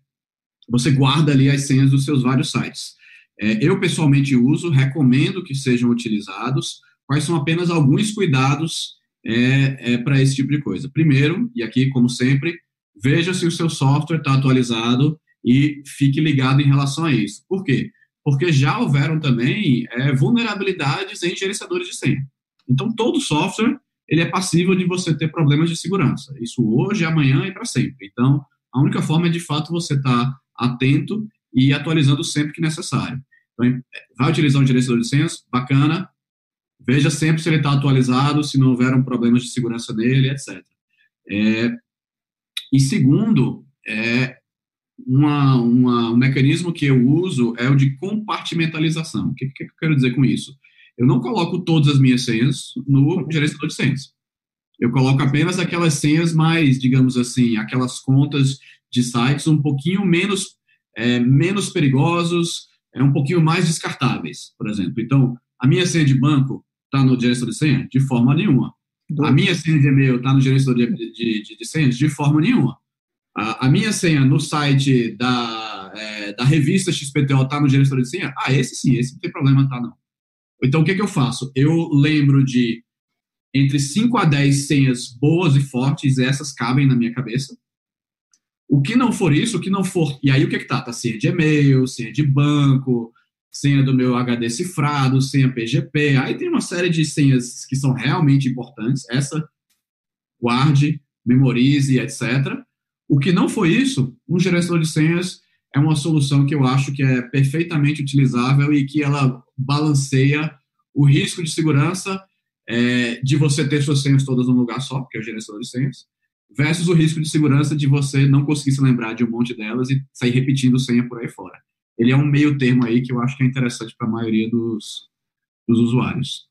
você guarda ali as senhas dos seus vários sites. É, eu, pessoalmente, uso, recomendo que sejam utilizados. Quais são apenas alguns cuidados é, é para esse tipo de coisa? Primeiro, e aqui, como sempre, veja se o seu software está atualizado e fique ligado em relação a isso. Por quê? porque já houveram também é, vulnerabilidades em gerenciadores de senha. Então, todo software ele é passível de você ter problemas de segurança. Isso hoje, amanhã e para sempre. Então, a única forma é, de fato, você estar tá atento e atualizando sempre que necessário. Então, vai utilizar um gerenciador de senhas? Bacana. Veja sempre se ele está atualizado, se não houveram problemas de segurança nele, etc. É, e segundo, é, uma, uma, um mecanismo que eu uso é o de compartimentalização. O que, que eu quero dizer com isso? Eu não coloco todas as minhas senhas no gerenciador de senhas. Eu coloco apenas aquelas senhas mais, digamos assim, aquelas contas de sites um pouquinho menos, é, menos perigosos, é, um pouquinho mais descartáveis, por exemplo. Então, a minha senha de banco está no gerenciador de senha? De forma nenhuma. A minha senha de e-mail está no gerenciador de, de, de, de senhas? De forma nenhuma. A, a minha senha no site da é, da revista XPTO tá no gerenciador de senha? Ah, esse sim, esse não tem problema, tá não. Então, o que, que eu faço? Eu lembro de entre 5 a 10 senhas boas e fortes, essas cabem na minha cabeça. O que não for isso, o que não for. E aí o que, que tá? Tá senha de e-mail, senha de banco, senha do meu HD cifrado, senha PGP. Aí tem uma série de senhas que são realmente importantes. Essa, guarde, memorize, etc. O que não foi isso, um gerenciador de senhas é uma solução que eu acho que é perfeitamente utilizável e que ela balanceia o risco de segurança é, de você ter suas senhas todas num lugar só, que é o gerenciador de senhas, versus o risco de segurança de você não conseguir se lembrar de um monte delas e sair repetindo senha por aí fora. Ele é um meio termo aí que eu acho que é interessante para a maioria dos, dos usuários.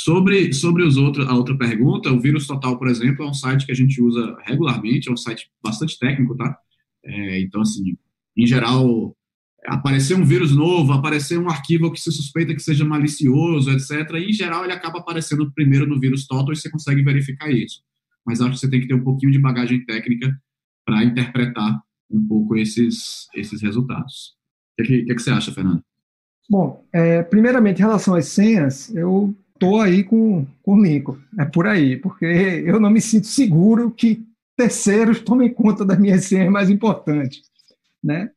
Sobre, sobre os outros, a outra pergunta, o Vírus Total, por exemplo, é um site que a gente usa regularmente, é um site bastante técnico, tá? É, então, assim, em geral, aparecer um vírus novo, aparecer um arquivo que se suspeita que seja malicioso, etc. Em geral, ele acaba aparecendo primeiro no vírus total e você consegue verificar isso. Mas acho que você tem que ter um pouquinho de bagagem técnica para interpretar um pouco esses, esses resultados. O que, que, que você acha, Fernando? Bom, é, primeiramente, em relação às senhas, eu estou aí com, com o Lincoln. É por aí, porque eu não me sinto seguro que terceiros tomem conta das minhas senhas mais importantes. Né?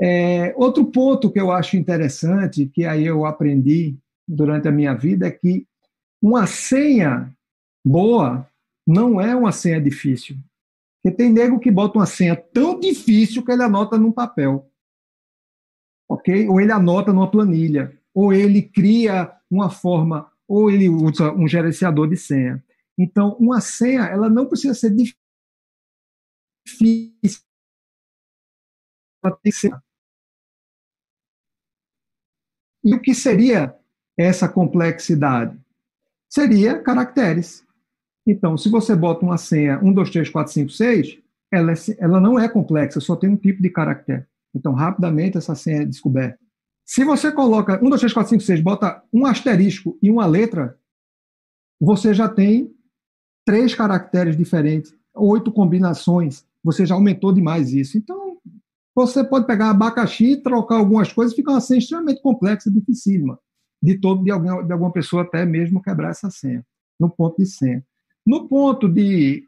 É, outro ponto que eu acho interessante, que aí eu aprendi durante a minha vida, é que uma senha boa não é uma senha difícil. Porque tem nego que bota uma senha tão difícil que ele anota num papel. Ok? Ou ele anota numa planilha. Ou ele cria uma forma, ou ele usa um gerenciador de senha. Então, uma senha, ela não precisa ser difícil. E o que seria essa complexidade? Seria caracteres. Então, se você bota uma senha 1, 2, 3, 4, 5, 6, ela, é, ela não é complexa, só tem um tipo de caractere. Então, rapidamente, essa senha é descoberta. Se você coloca 1, 2, 3, 4, 5, 6, bota um asterisco e uma letra, você já tem três caracteres diferentes, oito combinações. Você já aumentou demais isso. Então, você pode pegar abacaxi, trocar algumas coisas, fica uma senha extremamente complexa, dificílima, de todo de alguma, de alguma pessoa até mesmo quebrar essa senha, no ponto de senha. No ponto de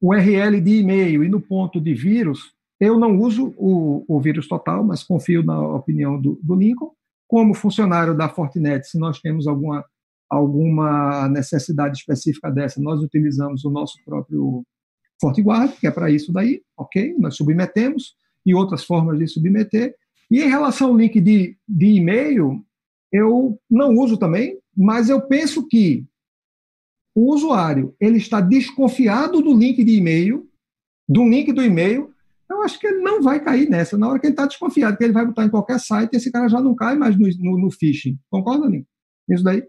URL de e-mail e no ponto de vírus, eu não uso o, o vírus total, mas confio na opinião do, do Lincoln. Como funcionário da Fortinet, se nós temos alguma, alguma necessidade específica dessa, nós utilizamos o nosso próprio FortiGuard, que é para isso daí, ok? Nós submetemos e outras formas de submeter. E em relação ao link de, de e-mail, eu não uso também, mas eu penso que o usuário ele está desconfiado do link de e-mail, do link do e-mail, eu acho que ele não vai cair nessa. Na hora que ele está desconfiado, que ele vai botar em qualquer site, esse cara já não cai mais no, no, no phishing. Concorda, Link? Isso daí?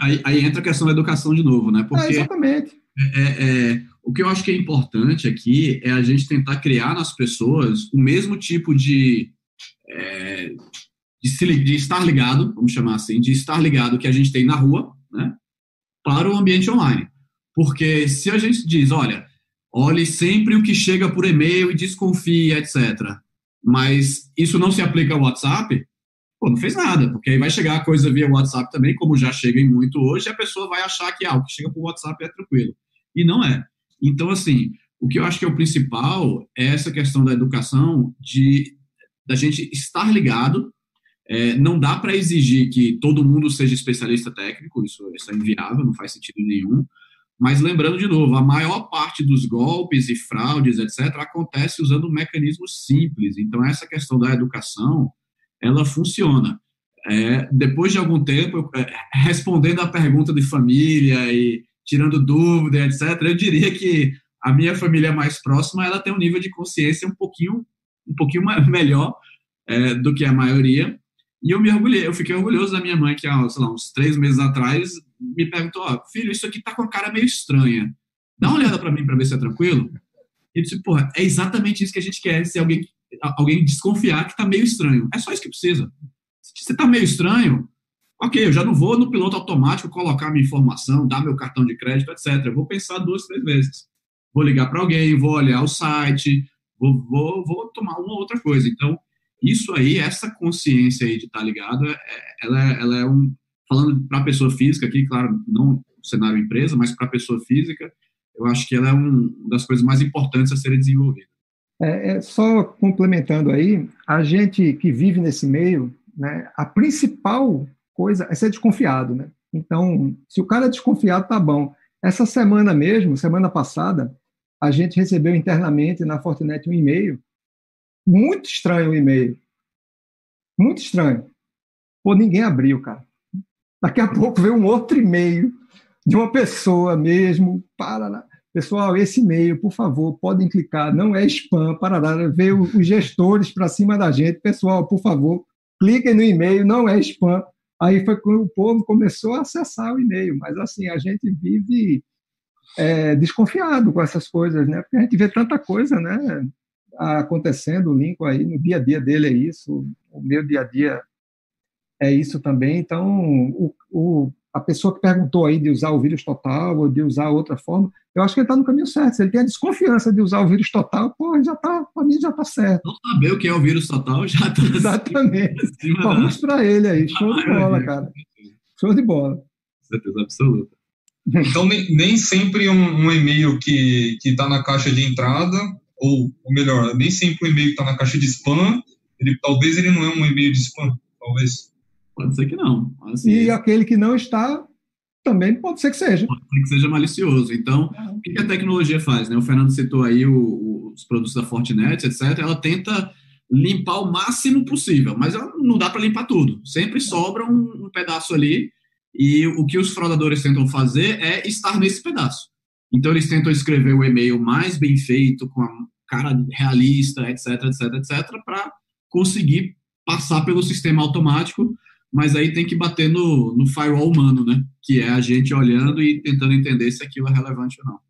Aí, aí, entra a questão da educação de novo, né? Porque é, exatamente. É, é, é o que eu acho que é importante aqui é a gente tentar criar nas pessoas o mesmo tipo de, é, de, se, de, estar ligado, vamos chamar assim, de estar ligado que a gente tem na rua, né, para o ambiente online. Porque se a gente diz, olha, olhe sempre o que chega por e-mail e desconfie, etc. Mas isso não se aplica ao WhatsApp, pô, não fez nada, porque aí vai chegar a coisa via WhatsApp também, como já chega em muito hoje, a pessoa vai achar que ah, o que chega por WhatsApp é tranquilo. E não é. Então, assim, o que eu acho que é o principal é essa questão da educação, de da gente estar ligado. É, não dá para exigir que todo mundo seja especialista técnico, isso, isso é inviável, não faz sentido nenhum. Mas lembrando de novo, a maior parte dos golpes e fraudes, etc., acontece usando mecanismos simples. Então, essa questão da educação, ela funciona. É, depois de algum tempo, é, respondendo à pergunta de família e tirando dúvida, etc. Eu diria que a minha família mais próxima ela tem um nível de consciência um pouquinho um pouquinho <laughs> melhor é, do que a maioria. E eu me orgulhei, eu fiquei orgulhoso da minha mãe que, há, sei lá, uns três meses atrás, me perguntou: ó, filho, isso aqui tá com a cara meio estranha. Dá uma olhada para mim para ver se é tranquilo. E eu disse: porra, é exatamente isso que a gente quer, se alguém, alguém desconfiar que tá meio estranho. É só isso que precisa. Se você tá meio estranho, Ok, eu já não vou no piloto automático colocar minha informação, dar meu cartão de crédito, etc. Eu vou pensar duas, três vezes. Vou ligar para alguém, vou olhar o site, vou, vou, vou tomar uma outra coisa. Então, Isso aí, essa consciência aí de estar tá ligado, é, ela, é, ela é um. Falando para a pessoa física aqui, claro, não cenário empresa, mas para a pessoa física, eu acho que ela é um, uma das coisas mais importantes a serem desenvolvidas. É, é, só complementando aí, a gente que vive nesse meio, né, a principal coisa é ser desconfiado, né? Então, se o cara é desconfiado, tá bom. Essa semana mesmo, semana passada, a gente recebeu internamente na Fortinet um e-mail, muito estranho o e-mail, muito estranho. Pô, ninguém abriu, cara. Daqui a pouco veio um outro e-mail de uma pessoa mesmo, para Pessoal, esse e-mail, por favor, podem clicar, não é spam, para dar, ver os gestores para cima da gente. Pessoal, por favor, cliquem no e-mail, não é spam. Aí foi quando o povo começou a acessar o e-mail, mas assim, a gente vive é, desconfiado com essas coisas, né? Porque a gente vê tanta coisa, né? Acontecendo, o Lincoln aí, no dia a dia dele é isso, o meu dia a dia é isso também. Então, o, o a pessoa que perguntou aí de usar o vírus total ou de usar outra forma, eu acho que ele está no caminho certo. Se ele tem a desconfiança de usar o vírus total, pô, já tá, para mim já está certo. Não saber o que é o vírus total já está. <laughs> Exatamente. Vamos para ele aí. <laughs> Show de bola, cara. Show de bola. Certeza absoluta. Então, nem, nem sempre um, um e-mail que está na caixa de entrada, ou, ou melhor, nem sempre um e-mail que está na caixa de spam, ele, talvez ele não é um e-mail de spam, talvez. Pode ser que não. Assim, e aquele que não está, também pode ser que seja. Pode ser que seja malicioso. Então, o que a tecnologia faz? Né? O Fernando citou aí o, os produtos da Fortinet, etc. Ela tenta limpar o máximo possível, mas não dá para limpar tudo. Sempre sobra um, um pedaço ali e o que os fraudadores tentam fazer é estar nesse pedaço. Então, eles tentam escrever o e-mail mais bem feito, com a cara realista, etc, etc, etc, para conseguir passar pelo sistema automático mas aí tem que bater no, no firewall humano, né? Que é a gente olhando e tentando entender se aquilo é relevante ou não.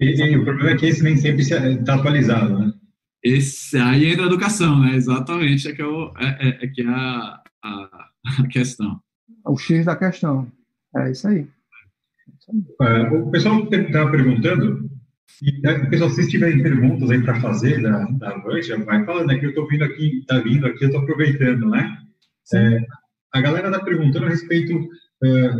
E, e o problema é que esse nem sempre está atualizado, né? Esse, aí entra a educação, né? Exatamente, é que é, o, é, é, é que é a, a, a, questão. O X da questão. É isso aí. É, o pessoal estava perguntando, e, né, pessoal, se tiverem perguntas aí para fazer da, da noite, vai falando, né, que eu estou vindo aqui, está vindo aqui, eu estou aproveitando, né? É, a galera está perguntando a respeito é,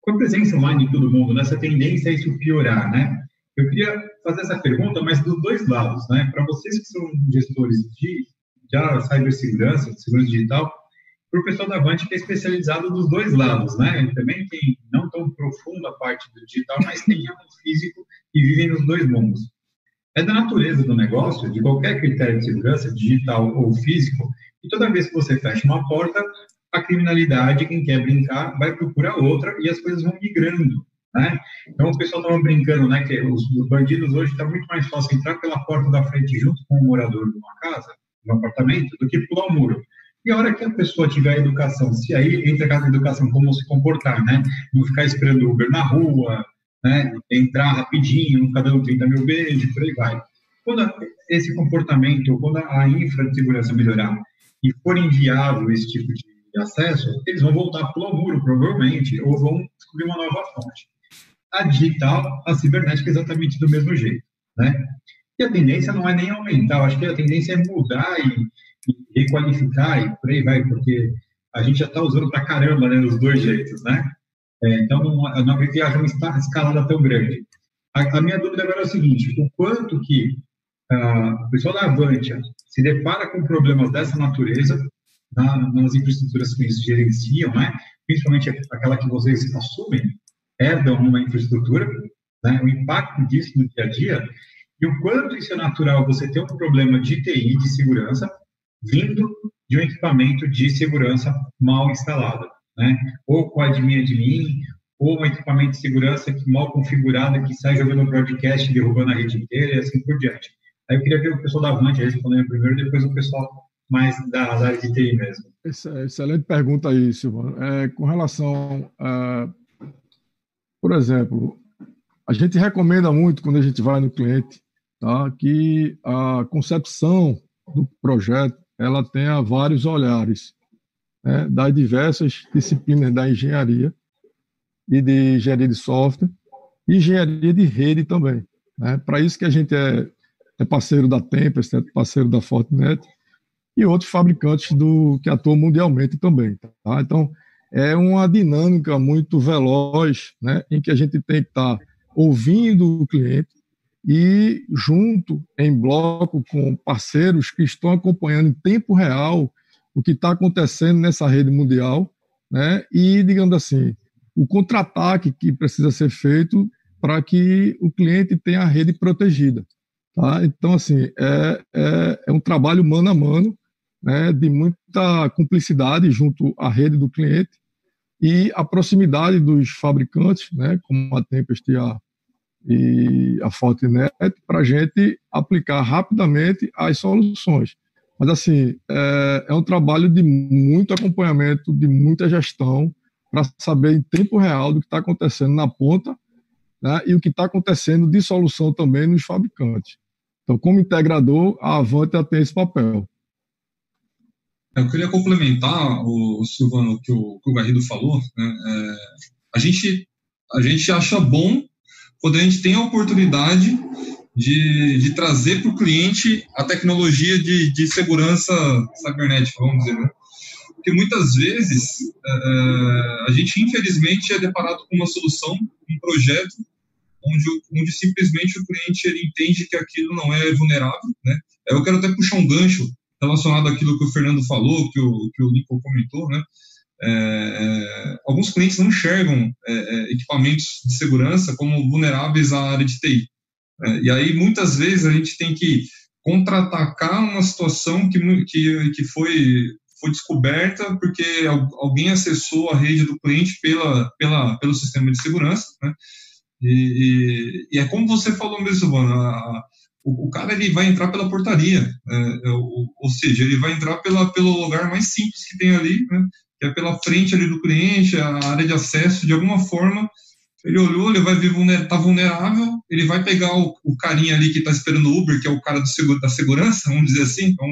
com a presença online de todo mundo, nessa tendência a isso piorar, né? Eu queria fazer essa pergunta, mas dos dois lados, né? Para vocês que são gestores de já cibersegurança, segurança digital, para o pessoal da Avante que é especializado dos dois lados, né? Também tem não tão profundo a parte do digital, mas tem algo físico e vivem nos dois mundos. É da natureza do negócio, de qualquer critério de segurança, digital ou físico, e toda vez que você fecha uma porta, a criminalidade, quem quer brincar, vai procurar outra e as coisas vão migrando. Né? Então o pessoal estava brincando, né, que os, os bandidos hoje está muito mais fácil entrar pela porta da frente junto com o morador de uma casa, de um apartamento, do que pular o muro. E a hora que a pessoa tiver a educação, se aí entra aquela educação, como se comportar, né? Não ficar esperando Uber na rua, né? Entrar rapidinho, não ficar dando 30 mil beijos, por aí vai. Quando esse comportamento, quando a infra de segurança melhorar e for inviável esse tipo de acesso, eles vão voltar para o muro, provavelmente, ou vão descobrir uma nova fonte. A digital, a cibernética, é exatamente do mesmo jeito, né? E a tendência não é nem aumentar, acho que a tendência é mudar e, e requalificar e por aí vai, porque a gente já está usando para caramba, né, dos dois jeitos, né? É, então, não, não acredito que haja uma escalada tão grande. A, a minha dúvida agora é o seguinte, o quanto que o pessoal da Avantia se depara com problemas dessa natureza na, nas infraestruturas que eles gerenciam, né? principalmente aquela que vocês assumem, herdam numa infraestrutura, né? o impacto disso no dia a dia, e o quanto isso é natural você ter um problema de TI, de segurança, vindo de um equipamento de segurança mal instalado, né? ou com admin admin, ou um equipamento de segurança que mal configurado, que sai jogando broadcast, derrubando a rede inteira e assim por diante. Aí eu queria ver o pessoal da Avante respondendo primeiro, depois o pessoal mais da área de TI mesmo. Excelente pergunta aí, Silvano. É, com relação por exemplo, a gente recomenda muito quando a gente vai no cliente, tá, que a concepção do projeto ela tenha vários olhares, né, das diversas disciplinas da engenharia e de engenharia de software e engenharia de rede também. Né? Para isso que a gente é é parceiro da Tempest, é parceiro da Fortinet, e outros fabricantes do que atuam mundialmente também. Tá? Então, é uma dinâmica muito veloz, né, em que a gente tem que estar tá ouvindo o cliente e junto, em bloco, com parceiros que estão acompanhando em tempo real o que está acontecendo nessa rede mundial, né, e, digamos assim, o contra-ataque que precisa ser feito para que o cliente tenha a rede protegida. Tá? Então, assim, é, é, é um trabalho mano a mano, né, de muita cumplicidade junto à rede do cliente e a proximidade dos fabricantes, né, como a Tempest e a, e a Fortinet, para a gente aplicar rapidamente as soluções. Mas, assim, é, é um trabalho de muito acompanhamento, de muita gestão, para saber em tempo real do que está acontecendo na ponta né, e o que está acontecendo de solução também nos fabricantes. Então, como integrador, a Avante tem esse papel. Eu queria complementar o, Silvano que o, que o Garrido falou. Né? É, a gente a gente acha bom quando a gente tem a oportunidade de, de trazer para o cliente a tecnologia de, de segurança cibernética, vamos dizer, né? Porque muitas vezes é, é a gente, infelizmente, é deparado com uma solução, um projeto, onde, onde simplesmente o cliente ele entende que aquilo não é vulnerável. Né? Eu quero até puxar um gancho relacionado àquilo que o Fernando falou, que o, que o Lincoln comentou, né? É, é, alguns clientes não enxergam é, é, equipamentos de segurança como vulneráveis à área de TI. É, e aí, muitas vezes, a gente tem que contra-atacar uma situação que, que, que foi, foi descoberta porque alguém acessou a rede do cliente pela, pela, pelo sistema de segurança. Né? E, e, e, é como você falou mesmo, mano, a, o, o, cara ele vai entrar pela portaria, é, é, ou, ou, seja, ele vai entrar pela, pelo lugar mais simples que tem ali, né, que é pela frente ali do cliente, a área de acesso, de alguma forma, ele olhou, ele vai ver vulner, tá vulnerável, ele vai pegar o, o carinha ali que está esperando o Uber, que é o cara do, da segurança, vamos dizer assim, então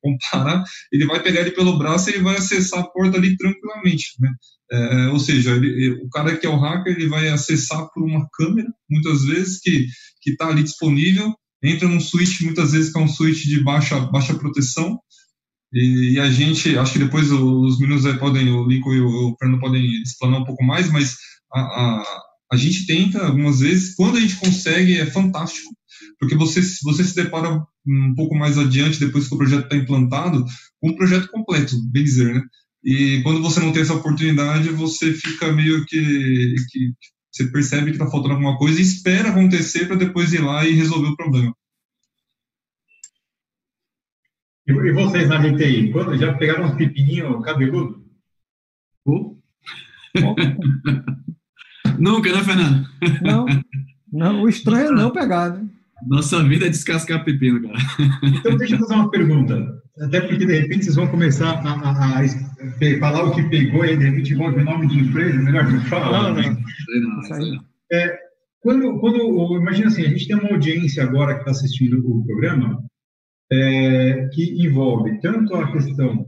comparar, ele vai pegar ele pelo braço e ele vai acessar a porta ali tranquilamente, né? É, ou seja, ele, o cara que é o hacker, ele vai acessar por uma câmera, muitas vezes, que está ali disponível, entra num switch, muitas vezes que é um switch de baixa, baixa proteção, e, e a gente, acho que depois os meninos aí podem, o Lincoln e o, Fernando podem explanar um pouco mais, mas a, a gente tenta algumas vezes, quando a gente consegue, é fantástico, porque você, você se depara um pouco mais adiante, depois que o projeto está implantado, com um projeto completo, bem dizer, né? E quando você não tem essa oportunidade, você fica meio que, que você percebe que está faltando alguma coisa e espera acontecer para depois ir lá e resolver o problema. E vocês na MTI, quando já pegaram uns pepininhos cabeludo? Uh? <laughs> Nunca, né, Fernando? Não, não, o estranho é não pegar, né? Nossa vida é descascar pepino, cara. Então, deixa eu fazer uma pergunta. Até porque, de repente, vocês vão começar a, a, a falar o que pegou e, de repente, vão ver nome de empresa, melhor que eu falo. Não, não. não, não. É, quando, quando, imagina assim, a gente tem uma audiência agora que está assistindo o programa é, que envolve tanto a questão é,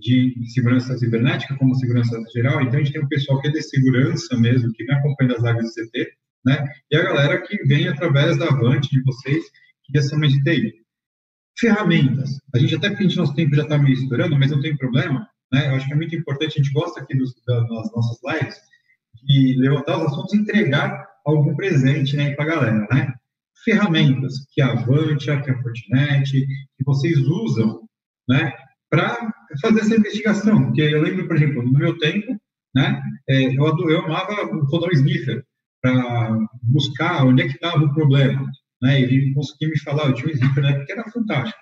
de segurança cibernética como segurança geral. Então, a gente tem o pessoal que é de segurança mesmo, que vem acompanhando as lives do CT, né? E a galera que vem através da Avante de vocês, que é somente TI. Ferramentas. A gente até porque a nosso tempo já está meio estourando, mas não tem problema. Né? Eu acho que é muito importante, a gente gosta aqui dos, das nossas lives, de levantar os assuntos e entregar algum presente né, para a galera. Né? Ferramentas que a Avantia, que a Fortinet, que vocês usam né, para fazer essa investigação. Porque eu lembro, por exemplo, no meu tempo, né, é, eu, eu amava rodar o sniffer para buscar onde é que estava o problema. Né? Ele conseguia me falar, eu tinha um sniffer na época que era fantástico.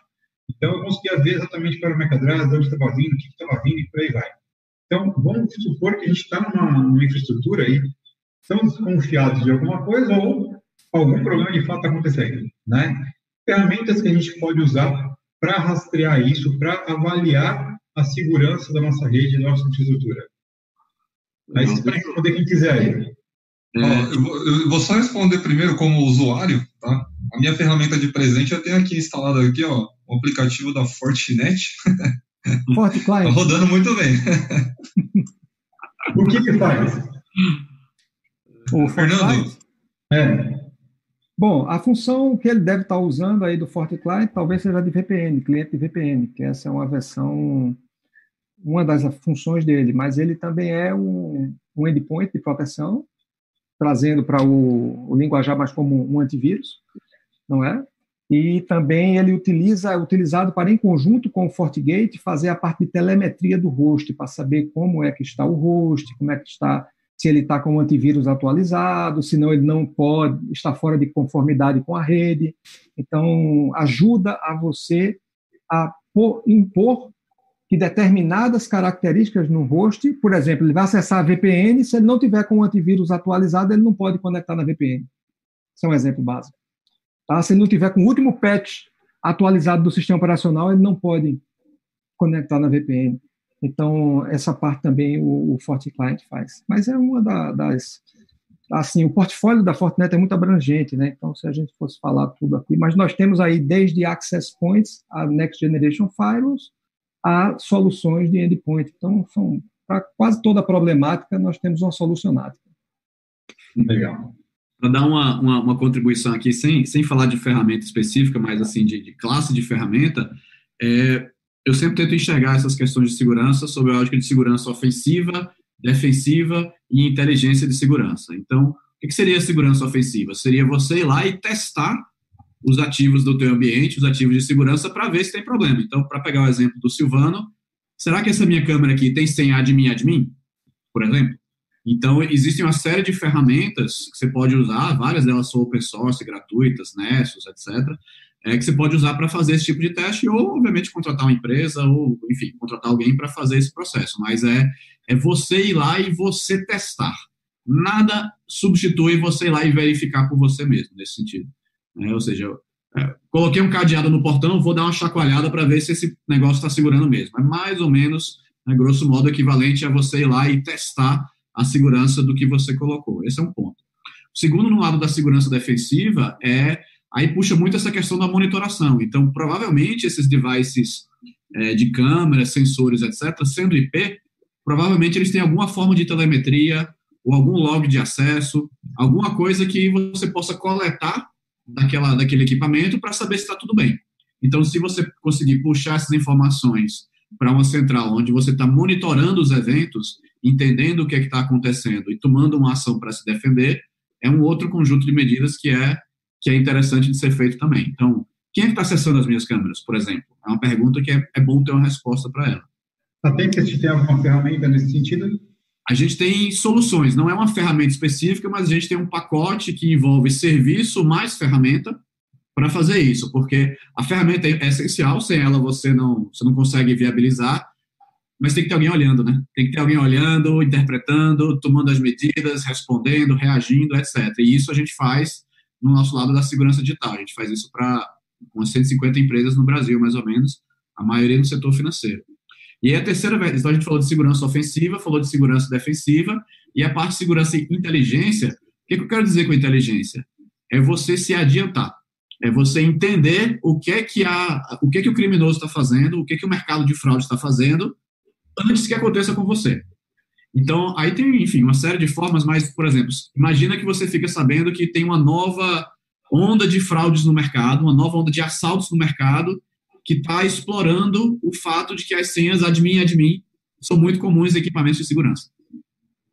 Então, eu conseguia ver exatamente era o McAdress, de onde estava vindo, o que estava vindo e por aí vai. Então, vamos supor que a gente está numa, numa, infraestrutura aí, estamos desconfiados de alguma coisa ou algum problema de fato está acontecendo. Né? Ferramentas que a gente pode usar para rastrear isso, para avaliar a segurança da nossa rede, da nossa infraestrutura. Aí, para responder quem quiser aí. É, eu, vou, eu, vou, só responder primeiro como usuário, tá? A minha ferramenta de presente eu tenho aqui instalada aqui, ó, o aplicativo da Fortinet. <laughs> Forte <laughs> Client. tá rodando muito bem. o que que faz? O Fernando, é. Bom, a função que ele deve estar usando aí do FortiClient talvez seja de VPN, cliente de VPN, que essa é uma versão, uma das funções dele, mas ele também é um, um endpoint de proteção, trazendo para o, o linguajar mais como um antivírus, não é? E também ele utiliza, é utilizado para, em conjunto com o FortiGate, fazer a parte de telemetria do host, para saber como é que está o host, como é que está se ele está com o antivírus atualizado, senão ele não pode, está fora de conformidade com a rede. Então, ajuda a você a impor que determinadas características no host, por exemplo, ele vai acessar a VPN, se ele não tiver com o antivírus atualizado, ele não pode conectar na VPN. Esse é um exemplo básico. Tá? Se ele não tiver com o último patch atualizado do sistema operacional, ele não pode conectar na VPN. Então, essa parte também o, o FortiClient faz. Mas é uma da, das. Assim, o portfólio da Fortinet é muito abrangente, né? Então, se a gente fosse falar tudo aqui, mas nós temos aí desde access points a next generation firewalls a soluções de endpoint. Então, são para quase toda a problemática nós temos uma solucionática. Legal. Para dar uma, uma, uma, contribuição aqui, sem, sem falar de ferramenta específica, mas assim de, de classe de ferramenta, é, eu sempre tento enxergar essas questões de segurança sob a ótica de segurança ofensiva, defensiva e inteligência de segurança. Então, o que seria segurança ofensiva? Seria você ir lá e testar os ativos do teu ambiente, os ativos de segurança, para ver se tem problema. Então, para pegar o exemplo do Silvano, será que essa minha câmera aqui tem sem admin admin, por exemplo? Então, existem uma série de ferramentas que você pode usar, várias delas são open source, gratuitas, Nessus, etc., é, que você pode usar para fazer esse tipo de teste, ou, obviamente, contratar uma empresa, ou, enfim, contratar alguém para fazer esse processo. Mas é, é você ir lá e você testar. Nada substitui você ir lá e verificar por você mesmo, nesse sentido. É, ou seja, é, coloquei um cadeado no portão, vou dar uma chacoalhada para ver se esse negócio está segurando mesmo. É mais ou menos, né, grosso modo, equivalente a você ir lá e testar a segurança do que você colocou. Esse é um ponto. O segundo, no lado da segurança defensiva, é Aí puxa muito essa questão da monitoração. Então, provavelmente, esses devices é, de câmeras, sensores, etc., sendo IP, provavelmente eles têm alguma forma de telemetria ou algum log de acesso, alguma coisa que você possa coletar daquela, daquele equipamento para saber se está tudo bem. Então, se você conseguir puxar essas informações para uma central onde você está monitorando os eventos, entendendo o que é está acontecendo e tomando uma ação para se defender, é um outro conjunto de medidas que é que é interessante de ser feito também. Então, quem é que está acessando as minhas câmeras, por exemplo? É uma pergunta que é, é bom ter uma resposta para ela. Até que a gente tem alguma ferramenta nesse sentido? A gente tem soluções, não é uma ferramenta específica, mas a gente tem um pacote que envolve serviço mais ferramenta para fazer isso, porque a ferramenta é essencial, sem ela você não, você não consegue viabilizar, mas tem que ter alguém olhando, né? Tem que ter alguém olhando, interpretando, tomando as medidas, respondendo, reagindo, etc. E isso a gente faz no nosso lado da segurança digital. A gente faz isso para umas 150 empresas no Brasil, mais ou menos, a maioria no setor financeiro. E a terceira vez, então a gente falou de segurança ofensiva, falou de segurança defensiva, e a parte de segurança e inteligência, o que, que eu quero dizer com inteligência? É você se adiantar, é você entender o que é que, a, o, que, é que o criminoso está fazendo, o que, é que o mercado de fraude está fazendo, antes que aconteça com você. Então, aí tem, enfim, uma série de formas, mas, por exemplo, imagina que você fica sabendo que tem uma nova onda de fraudes no mercado, uma nova onda de assaltos no mercado, que está explorando o fato de que as senhas admin admin são muito comuns em equipamentos de segurança.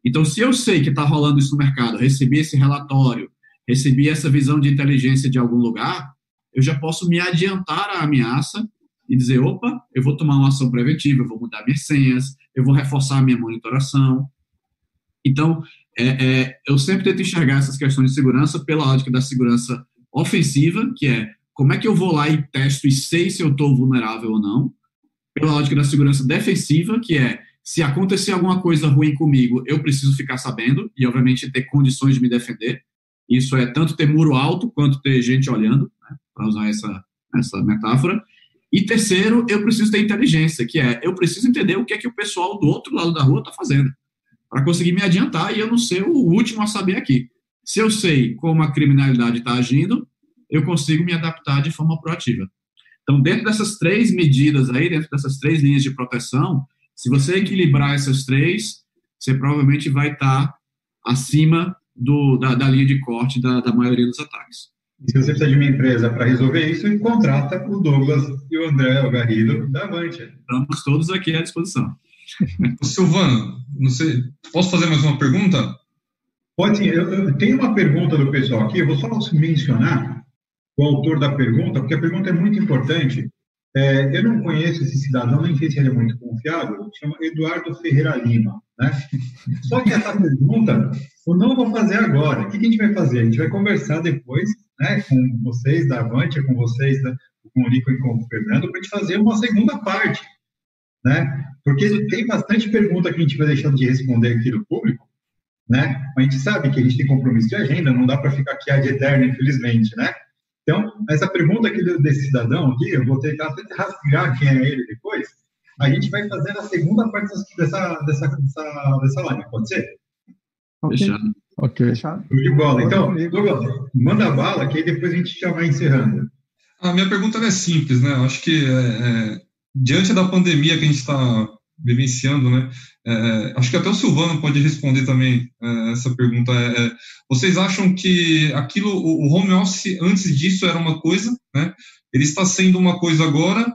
Então, se eu sei que está rolando isso no mercado, recebi esse relatório, recebi essa visão de inteligência de algum lugar, eu já posso me adiantar à ameaça e dizer, opa, eu vou tomar uma ação preventiva, eu vou mudar minhas senhas, eu vou reforçar a minha monitoração. Então, é, é, eu sempre tento enxergar essas questões de segurança pela ótica da segurança ofensiva, que é como é que eu vou lá e testo e sei se eu estou vulnerável ou não, pela ótica da segurança defensiva, que é se acontecer alguma coisa ruim comigo, eu preciso ficar sabendo e, obviamente, ter condições de me defender. Isso é tanto ter muro alto quanto ter gente olhando, né, para usar essa, essa metáfora. E terceiro, eu preciso ter inteligência, que é eu preciso entender o que é que o pessoal do outro lado da rua está fazendo, para conseguir me adiantar e eu não ser o último a saber aqui. Se eu sei como a criminalidade está agindo, eu consigo me adaptar de forma proativa. Então, dentro dessas três medidas aí, dentro dessas três linhas de proteção, se você equilibrar essas três, você provavelmente vai estar tá acima do, da, da, linha de corte da, da maioria dos ataques. E se você precisa de uma empresa para resolver isso, contrata o Douglas e o André o Garrido da Avante. Estamos todos aqui à disposição. Silvano, não sei, posso fazer mais uma pergunta? Pode sim. Eu, eu tenho uma pergunta do pessoal aqui, eu vou só mencionar o autor da pergunta, porque a pergunta é muito importante. É, eu não conheço esse cidadão, nem sei se ele é muito confiável, chama Eduardo Ferreira Lima. Né? Só que essa pergunta eu não vou fazer agora. O que a gente vai fazer? A gente vai conversar depois né, com vocês da Avante, com vocês, da, com o Nico e com o Fernando, para a gente fazer uma segunda parte. Né? Porque tem bastante pergunta que a gente vai deixando de responder aqui do público, né? A gente sabe que a gente tem compromisso de agenda, não dá para ficar aqui ad eterno, infelizmente, né? Então, essa pergunta aqui desse cidadão aqui, eu vou tentar rastrear quem é ele depois, a gente vai fazer a segunda parte dessa, dessa, dessa, dessa live, pode ser? Fechado. Ok. Fechado. De bola. Então, Douglas, manda bala, que aí depois a gente já vai encerrando. A minha pergunta é simples, né? Eu acho que é, é, diante da pandemia que a gente está vivenciando, né? É, acho que até o Silvano pode responder também é, essa pergunta. É, é vocês acham que aquilo, o home office antes disso era uma coisa, né? Ele está sendo uma coisa agora.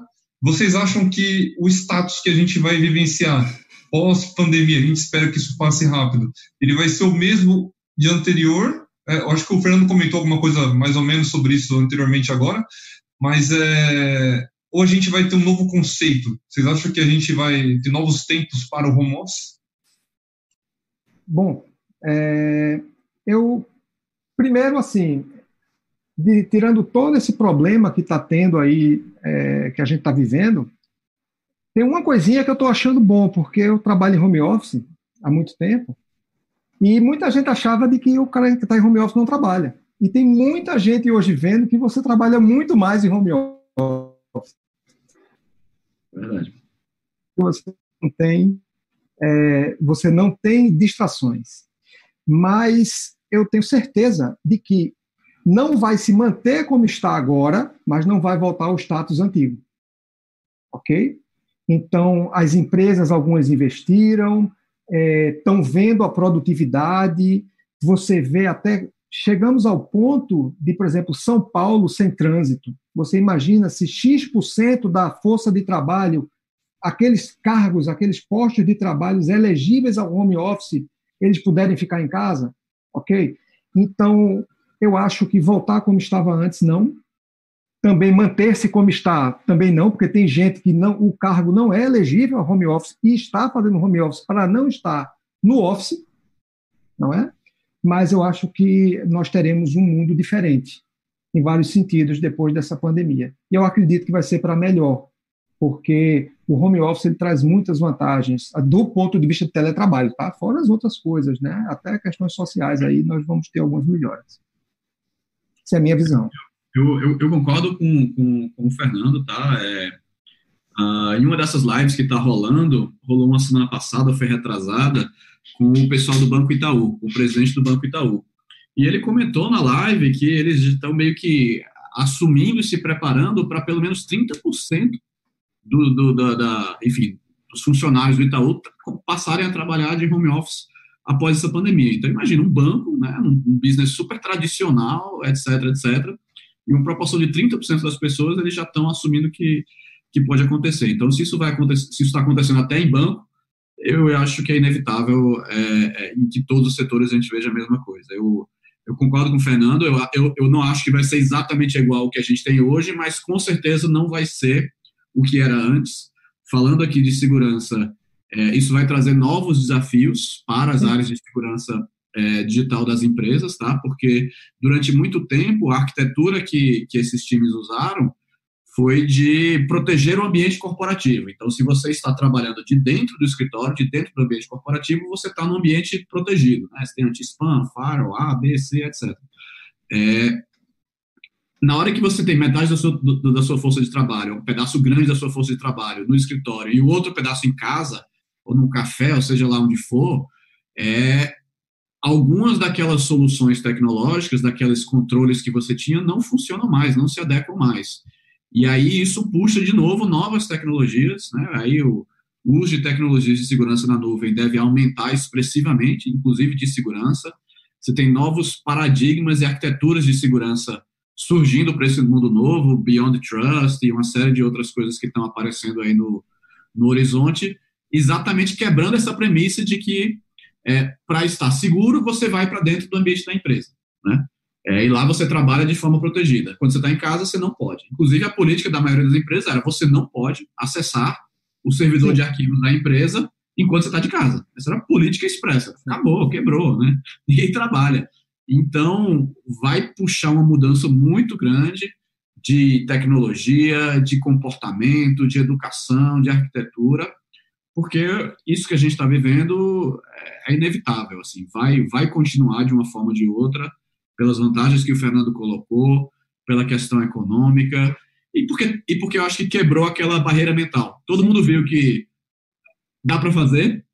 Vocês acham que o status que a gente vai vivenciar pós-pandemia, a gente espera que isso passe rápido, ele vai ser o mesmo de anterior? É, eu acho que o Fernando comentou alguma coisa mais ou menos sobre isso anteriormente agora, mas é, ou a gente vai ter um novo conceito? Vocês acham que a gente vai ter novos tempos para o home office? Bom, é, eu primeiro assim, de, tirando todo esse problema que está tendo aí, é, que a gente está vivendo, tem uma coisinha que eu estou achando bom, porque eu trabalho em home office há muito tempo, e muita gente achava de que o cara que está em home office não trabalha. E tem muita gente hoje vendo que você trabalha muito mais em home office. Verdade. Você não tem, é, você não tem distrações. Mas eu tenho certeza de que não vai se manter como está agora, mas não vai voltar ao status antigo. Ok? Então, as empresas, algumas investiram, estão é, vendo a produtividade, você vê até. Chegamos ao ponto de, por exemplo, São Paulo sem trânsito. Você imagina se X% da força de trabalho, aqueles cargos, aqueles postos de trabalho elegíveis ao home office, eles puderem ficar em casa, ok? Então, eu acho que voltar como estava antes, não. Também manter-se como está, também não, porque tem gente que não, o cargo não é elegível ao home office e está fazendo home office para não estar no office, não é? Mas eu acho que nós teremos um mundo diferente em vários sentidos depois dessa pandemia. E eu acredito que vai ser para melhor, porque o home office ele traz muitas vantagens do ponto de vista do teletrabalho, tá? Fora as outras coisas, né? Até questões sociais aí nós vamos ter algumas melhores. Essa é a minha visão. Eu, eu, eu concordo com, com, com, o Fernando, tá? É, uh, em uma dessas lives que está rolando, rolou uma semana passada, foi retrasada, com o pessoal do Banco Itaú, o presidente do Banco Itaú. E ele comentou na live que eles estão meio que assumindo e se preparando para pelo menos 30% do, do, da, da, enfim, dos funcionários do Itaú passarem a trabalhar de home office após essa pandemia. Então, imagina um banco, né, um business super tradicional, etc, etc, e uma proporção de 30% das pessoas eles já estão assumindo que, que pode acontecer. Então, se isso vai acontecer, se está acontecendo até em banco, eu acho que é inevitável é, é, em que todos os setores a gente veja a mesma coisa. Eu, eu concordo com o Fernando, eu, eu, eu não acho que vai ser exatamente igual ao que a gente tem hoje, mas com certeza não vai ser o que era antes. Falando aqui de segurança, é, isso vai trazer novos desafios para as áreas de segurança é, digital das empresas, tá? Porque durante muito tempo a arquitetura que, que esses times usaram foi de proteger o ambiente corporativo. Então, se você está trabalhando de dentro do escritório, de dentro do ambiente corporativo, você está no ambiente protegido. Né? Você tem anti-spam, firewall, A, B, C, etc. É, na hora que você tem metade da sua, do, da sua força de trabalho, um pedaço grande da sua força de trabalho no escritório e o outro pedaço em casa, ou no café, ou seja lá onde for, é, algumas daquelas soluções tecnológicas, daqueles controles que você tinha, não funcionam mais, não se adequam mais. E aí isso puxa de novo novas tecnologias, né? Aí o uso de tecnologias de segurança na nuvem deve aumentar expressivamente, inclusive de segurança. Você tem novos paradigmas e arquiteturas de segurança surgindo para esse mundo novo, Beyond Trust e uma série de outras coisas que estão aparecendo aí no, no horizonte, exatamente quebrando essa premissa de que é, para estar seguro, você vai para dentro do ambiente da empresa. Né? É, e lá você trabalha de forma protegida. Quando você está em casa, você não pode. Inclusive, a política da maioria das empresas era você não pode acessar o servidor Sim. de arquivos da empresa enquanto você está de casa. Essa era a política expressa. Acabou, quebrou, né? <laughs> Ninguém trabalha. Então, vai puxar uma mudança muito grande de tecnologia, de comportamento, de educação, de arquitetura, porque isso que a gente está vivendo é, é inevitável, assim, vai, vai continuar de uma forma ou de outra, pelas vantagens que o Fernando colocou, pela questão econômica, e porque, e porque eu acho que quebrou aquela barreira mental. Todo mundo viu que dá para fazer,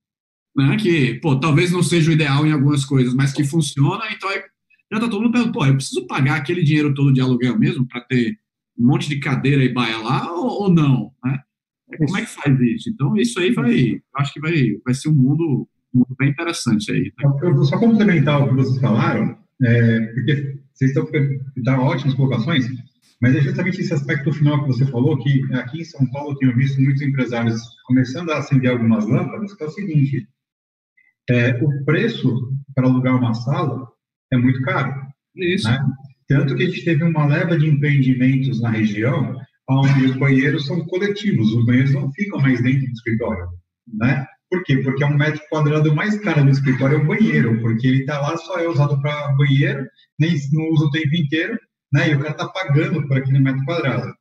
né? Que, pô, talvez não seja o ideal em algumas coisas, mas que funciona, então é, já tá todo mundo perguntando, pô, eu preciso pagar aquele dinheiro todo de aluguel mesmo para ter um monte de cadeira e baia lá ou, ou não, né? Como é que faz isso? Então, isso aí vai, acho que vai, vai ser um mundo, um mundo bem interessante aí. Tá? Eu vou só complementar o que vocês falaram, é, porque vocês estão dando ótimas colocações, mas é justamente esse aspecto final que você falou, que aqui em São Paulo eu tenho visto muitos empresários começando a acender algumas lâmpadas, que é o seguinte, é, o preço para alugar uma sala é muito caro. Isso. Né? Tanto que a gente teve uma leva de empreendimentos na região onde os banheiros são coletivos, os banheiros não ficam mais dentro do escritório, né? Por quê? Porque é um metro quadrado mais caro do escritório é o banheiro, porque ele está lá só é usado para banheiro, nem não usa o tempo inteiro, né? E o cara está pagando por aquele metro quadrado.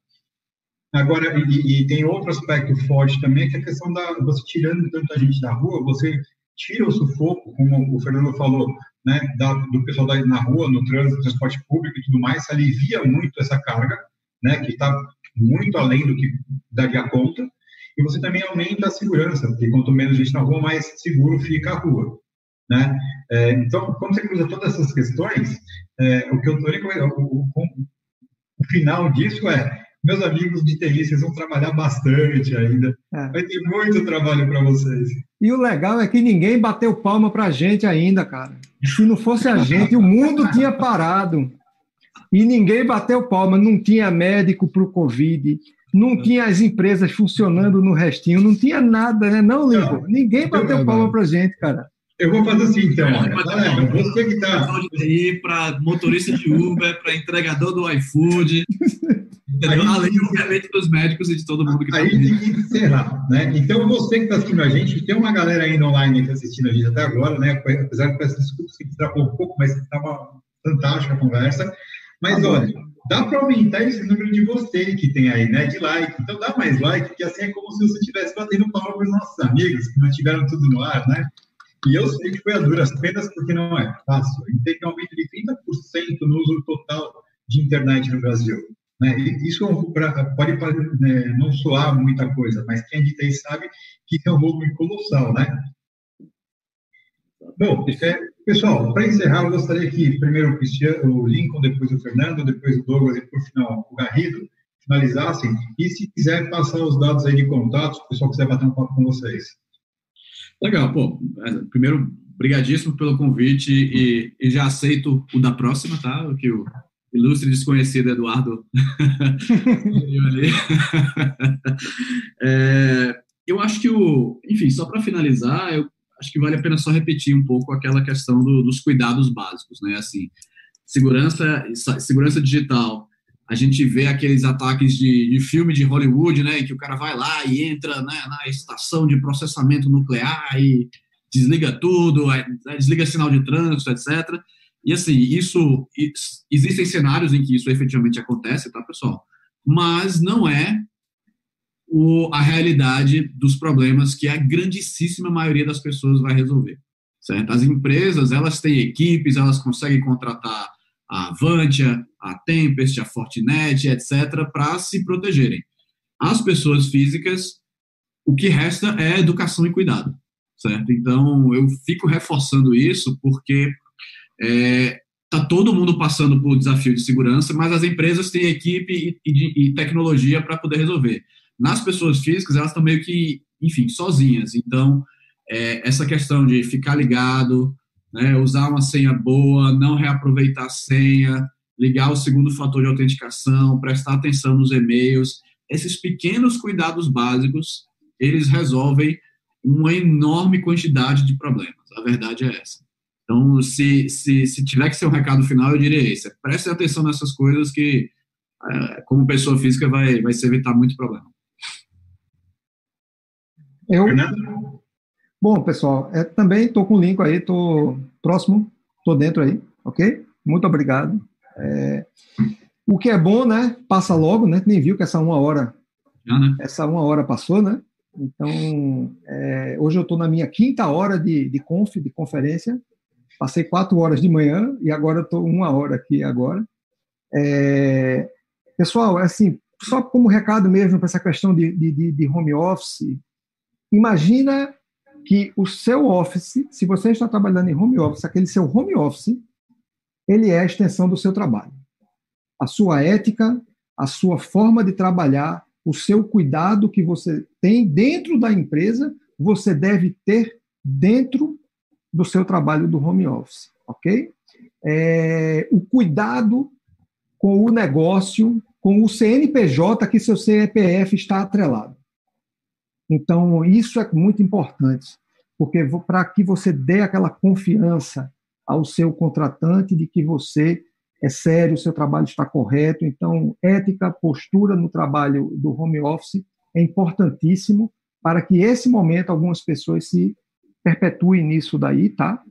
Agora, e, e, tem outro aspecto forte também, que é a questão da você tirando tanta gente da rua, você tira o sufoco, como o Fernando falou, né, da, do pessoal da, na rua, no trânsito, transporte público e tudo mais, alivia muito essa carga, né, que está muito além do que daria conta, e você também aumenta a segurança, porque quanto menos gente na rua, mais seguro fica a rua. Né? É, então, quando você cruza todas essas questões, é, o que eu estou o, o, o final disso é meus amigos de TI, vocês vão trabalhar bastante ainda. É. Vai ter muito trabalho para vocês. E o legal é que ninguém bateu palma para a gente ainda, cara. Se não fosse a gente, o mundo tinha parado. E ninguém bateu palma. Não tinha médico para o Covid, não tinha as empresas funcionando no restinho, não tinha nada, né? Não, Lincoln? Ninguém bateu palma para a gente, cara. Eu vou fazer assim, então. Galera, você que está. Para motorista de Uber, para entregador do iFood. <laughs> Aí, Além, obviamente, dos médicos e de todo mundo que está Aí tem que encerrar, né? Então, você que está assistindo a gente, tem uma galera ainda online que assistindo a gente até agora, né? Apesar de peço desculpas que destravou um pouco, mas estava fantástica a conversa. Mas, tá olha, dá para aumentar esse número de você que tem aí, né? De like. Então, dá mais like, que assim é como se você estivesse batendo palma para os nossos amigos que mantiveram tudo no ar, né? E eu sei que foi a duras penas, porque não é fácil. A gente teve um aumento de 30% no uso total de internet no Brasil. Né? Isso é pode né, não soar muita coisa, mas quem de TI sabe que é um volume colossal, né? Bom, é, pessoal, para encerrar, eu gostaria que primeiro o, o Lincoln, depois o Fernando, depois o Douglas e, por final, o Garrido, finalizassem. E se quiser passar os dados aí de contato, se o pessoal quiser bater um papo com vocês. Legal, pô. Primeiro, brigadíssimo pelo convite e, e já aceito o da próxima, tá? O que o ilustre desconhecido Eduardo <laughs> <laughs> é, eu acho que o, enfim, só para finalizar, eu acho que vale a pena só repetir um pouco aquela questão do, dos cuidados básicos, né? Assim, segurança, segurança digital. A gente vê aqueles ataques de, de filme de Hollywood, né, em que o cara vai lá e entra né, na estação de processamento nuclear e desliga tudo, desliga sinal de trânsito, etc. E assim, isso existem cenários em que isso efetivamente acontece, tá, pessoal? Mas não é o, a realidade dos problemas que a grandíssima maioria das pessoas vai resolver. Certo? As empresas, elas têm equipes, elas conseguem contratar a Avantia, a Tempest, a Fortinet, etc., para se protegerem. As pessoas físicas, o que resta é educação e cuidado, certo? Então, eu fico reforçando isso porque é, tá todo mundo passando por desafio de segurança, mas as empresas têm equipe e, e, e tecnologia para poder resolver. Nas pessoas físicas, elas estão meio que, enfim, sozinhas. Então, é, essa questão de ficar ligado, né, usar uma senha boa, não reaproveitar a senha, ligar o segundo fator de autenticação, prestar atenção nos e-mails. Esses pequenos cuidados básicos, eles resolvem uma enorme quantidade de problemas. A verdade é essa. Então, se, se, se tiver que ser um recado final, eu diria esse. Preste atenção nessas coisas que, é, como pessoa física, vai, vai se evitar muito problema. Eu, Bom, pessoal, é, também estou com o link aí, estou próximo, estou dentro aí, ok? Muito obrigado. É, o que é bom, né? Passa logo, né? Nem viu que essa uma hora, Já, né? essa uma hora passou, né? Então, é, hoje eu estou na minha quinta hora de, de conf, de conferência. Passei quatro horas de manhã e agora estou uma hora aqui agora. É, pessoal, assim, só como recado mesmo para essa questão de, de, de home office, imagina que o seu office, se você está trabalhando em home office, aquele seu home office, ele é a extensão do seu trabalho. A sua ética, a sua forma de trabalhar, o seu cuidado que você tem dentro da empresa, você deve ter dentro do seu trabalho do home office, ok? É, o cuidado com o negócio, com o CNPJ que seu CPF está atrelado. Então, isso é muito importante, porque para que você dê aquela confiança ao seu contratante de que você é sério, o seu trabalho está correto. Então, ética, postura no trabalho do home office é importantíssimo para que esse momento algumas pessoas se perpetuem nisso daí, tá?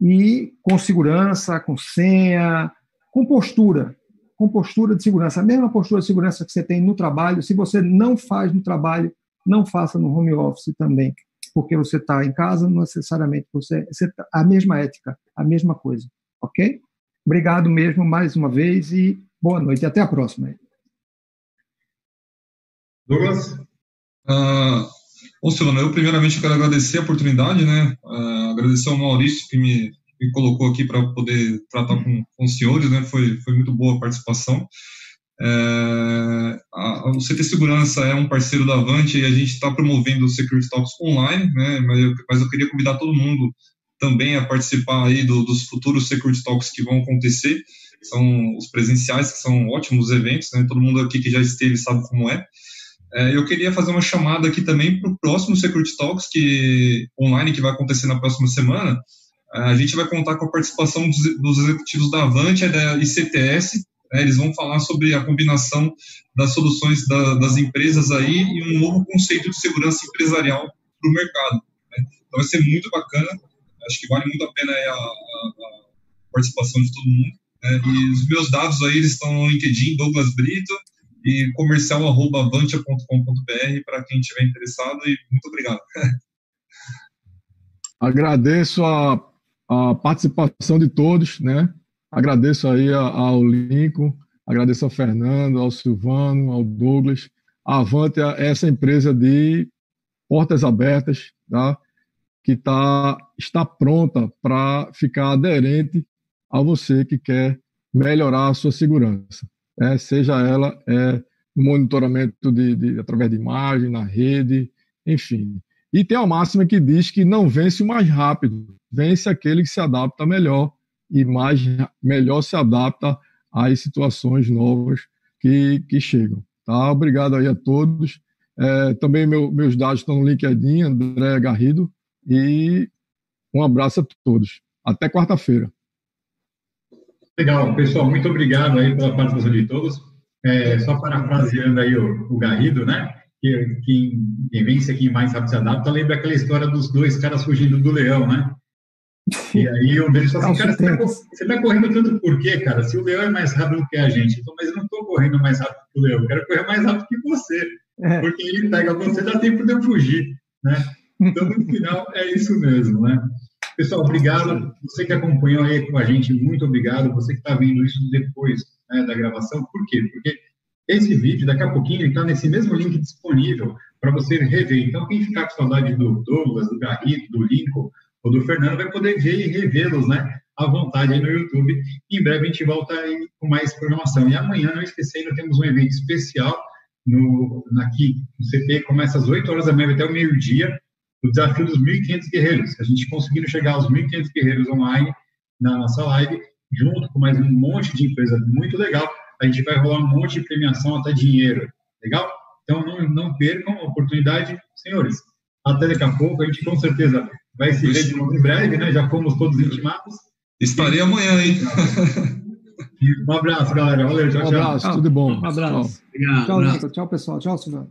E com segurança, com senha, com postura, com postura de segurança. A mesma postura de segurança que você tem no trabalho, se você não faz no trabalho, não faça no home office também, porque você está em casa, não necessariamente você, você tá, a mesma ética, a mesma coisa, ok? Obrigado mesmo mais uma vez e boa noite. Até a próxima. Douglas? Uh, ô Silvano, eu primeiramente quero agradecer a oportunidade, né? Uh, agradecer ao Maurício que me, me colocou aqui para poder tratar com, com os senhores, né? Foi, foi muito boa a participação. É, a, o CT Segurança é um parceiro da Avante e a gente está promovendo o Security Talks online, né, mas, eu, mas eu queria convidar todo mundo também a participar aí do, dos futuros Security Talks que vão acontecer. São os presenciais, que são ótimos eventos, né, todo mundo aqui que já esteve sabe como é. é eu queria fazer uma chamada aqui também para o próximo Security Talks que online que vai acontecer na próxima semana. A gente vai contar com a participação dos, executivos da Avante e da ICTS, né, eles vão falar sobre a combinação das soluções da, das empresas aí e um novo conceito de segurança empresarial para o mercado. Né? Então vai ser muito bacana. Acho que vale muito a pena a, a, a participação de todo mundo. Né? E os meus dados aí eles estão no LinkedIn, Douglas Brito, e comercial.avantia.com.br para quem estiver interessado. E muito obrigado. <laughs> Agradeço a, a participação de todos, né? Agradeço aí ao Lincoln, agradeço ao Fernando, ao Silvano, ao Douglas. A Avante é essa empresa de portas abertas, tá? que tá, está pronta para ficar aderente a você que quer melhorar a sua segurança. Né? Seja ela é, no monitoramento de, de, através de imagem, na rede, enfim. E tem a máxima que diz que não vence o mais rápido, vence aquele que se adapta melhor e mais melhor se adapta às situações novas que, que chegam. Tá? Obrigado aí a todos. É, também meu, meus dados estão no LinkedIn, André Garrido, e um abraço a todos. Até quarta-feira. Legal, pessoal, muito obrigado aí pela participação de todos. É, só parafraseando aí o, o Garrido, né? Que quem, quem vence aqui mais rápido se adapta, lembra aquela história dos dois caras fugindo do leão, né? E aí um deles falou assim, cara, você tá, você tá, correndo tanto por quê, cara? Se o leão é mais rápido que a gente, então, mas eu não estou correndo mais rápido que o leão, eu quero correr mais rápido que você. É. Porque ele pega você, dá tempo de eu fugir, né? Então, no final, é isso mesmo, né? Pessoal, obrigado. Você que acompanhou aí com a gente, muito obrigado. Você que está vendo isso depois né, da gravação, por quê? Porque esse vídeo, daqui a pouquinho, ele está nesse mesmo link disponível para você rever. Então, quem ficar com saudade do Douglas, do Garrido, do Lincoln, o do Fernando vai poder ver e revê-los, né? À vontade aí no YouTube. Em breve a gente volta aí com mais programação. E amanhã, não esquecendo, temos um evento especial no, aqui no CP, começa às 8 horas da manhã até o meio-dia, o desafio dos 1.500 guerreiros. A gente conseguindo chegar aos 1.500 guerreiros online na nossa live. junto com mais um monte de empresa muito legal. A gente vai rolar um monte de premiação até dinheiro. Legal? Então, não, não percam a oportunidade, senhores. Até daqui a pouco, a gente com certeza vai se ver de novo em breve, né? Já fomos todos intimados. Estarei amanhã, hein? <laughs> um abraço, galera. Valeu, tchau, tchau. Um abraço, tudo bom. Um abraço. Obrigado. Tchau, abraço. tchau, pessoal. Tchau, Silvano.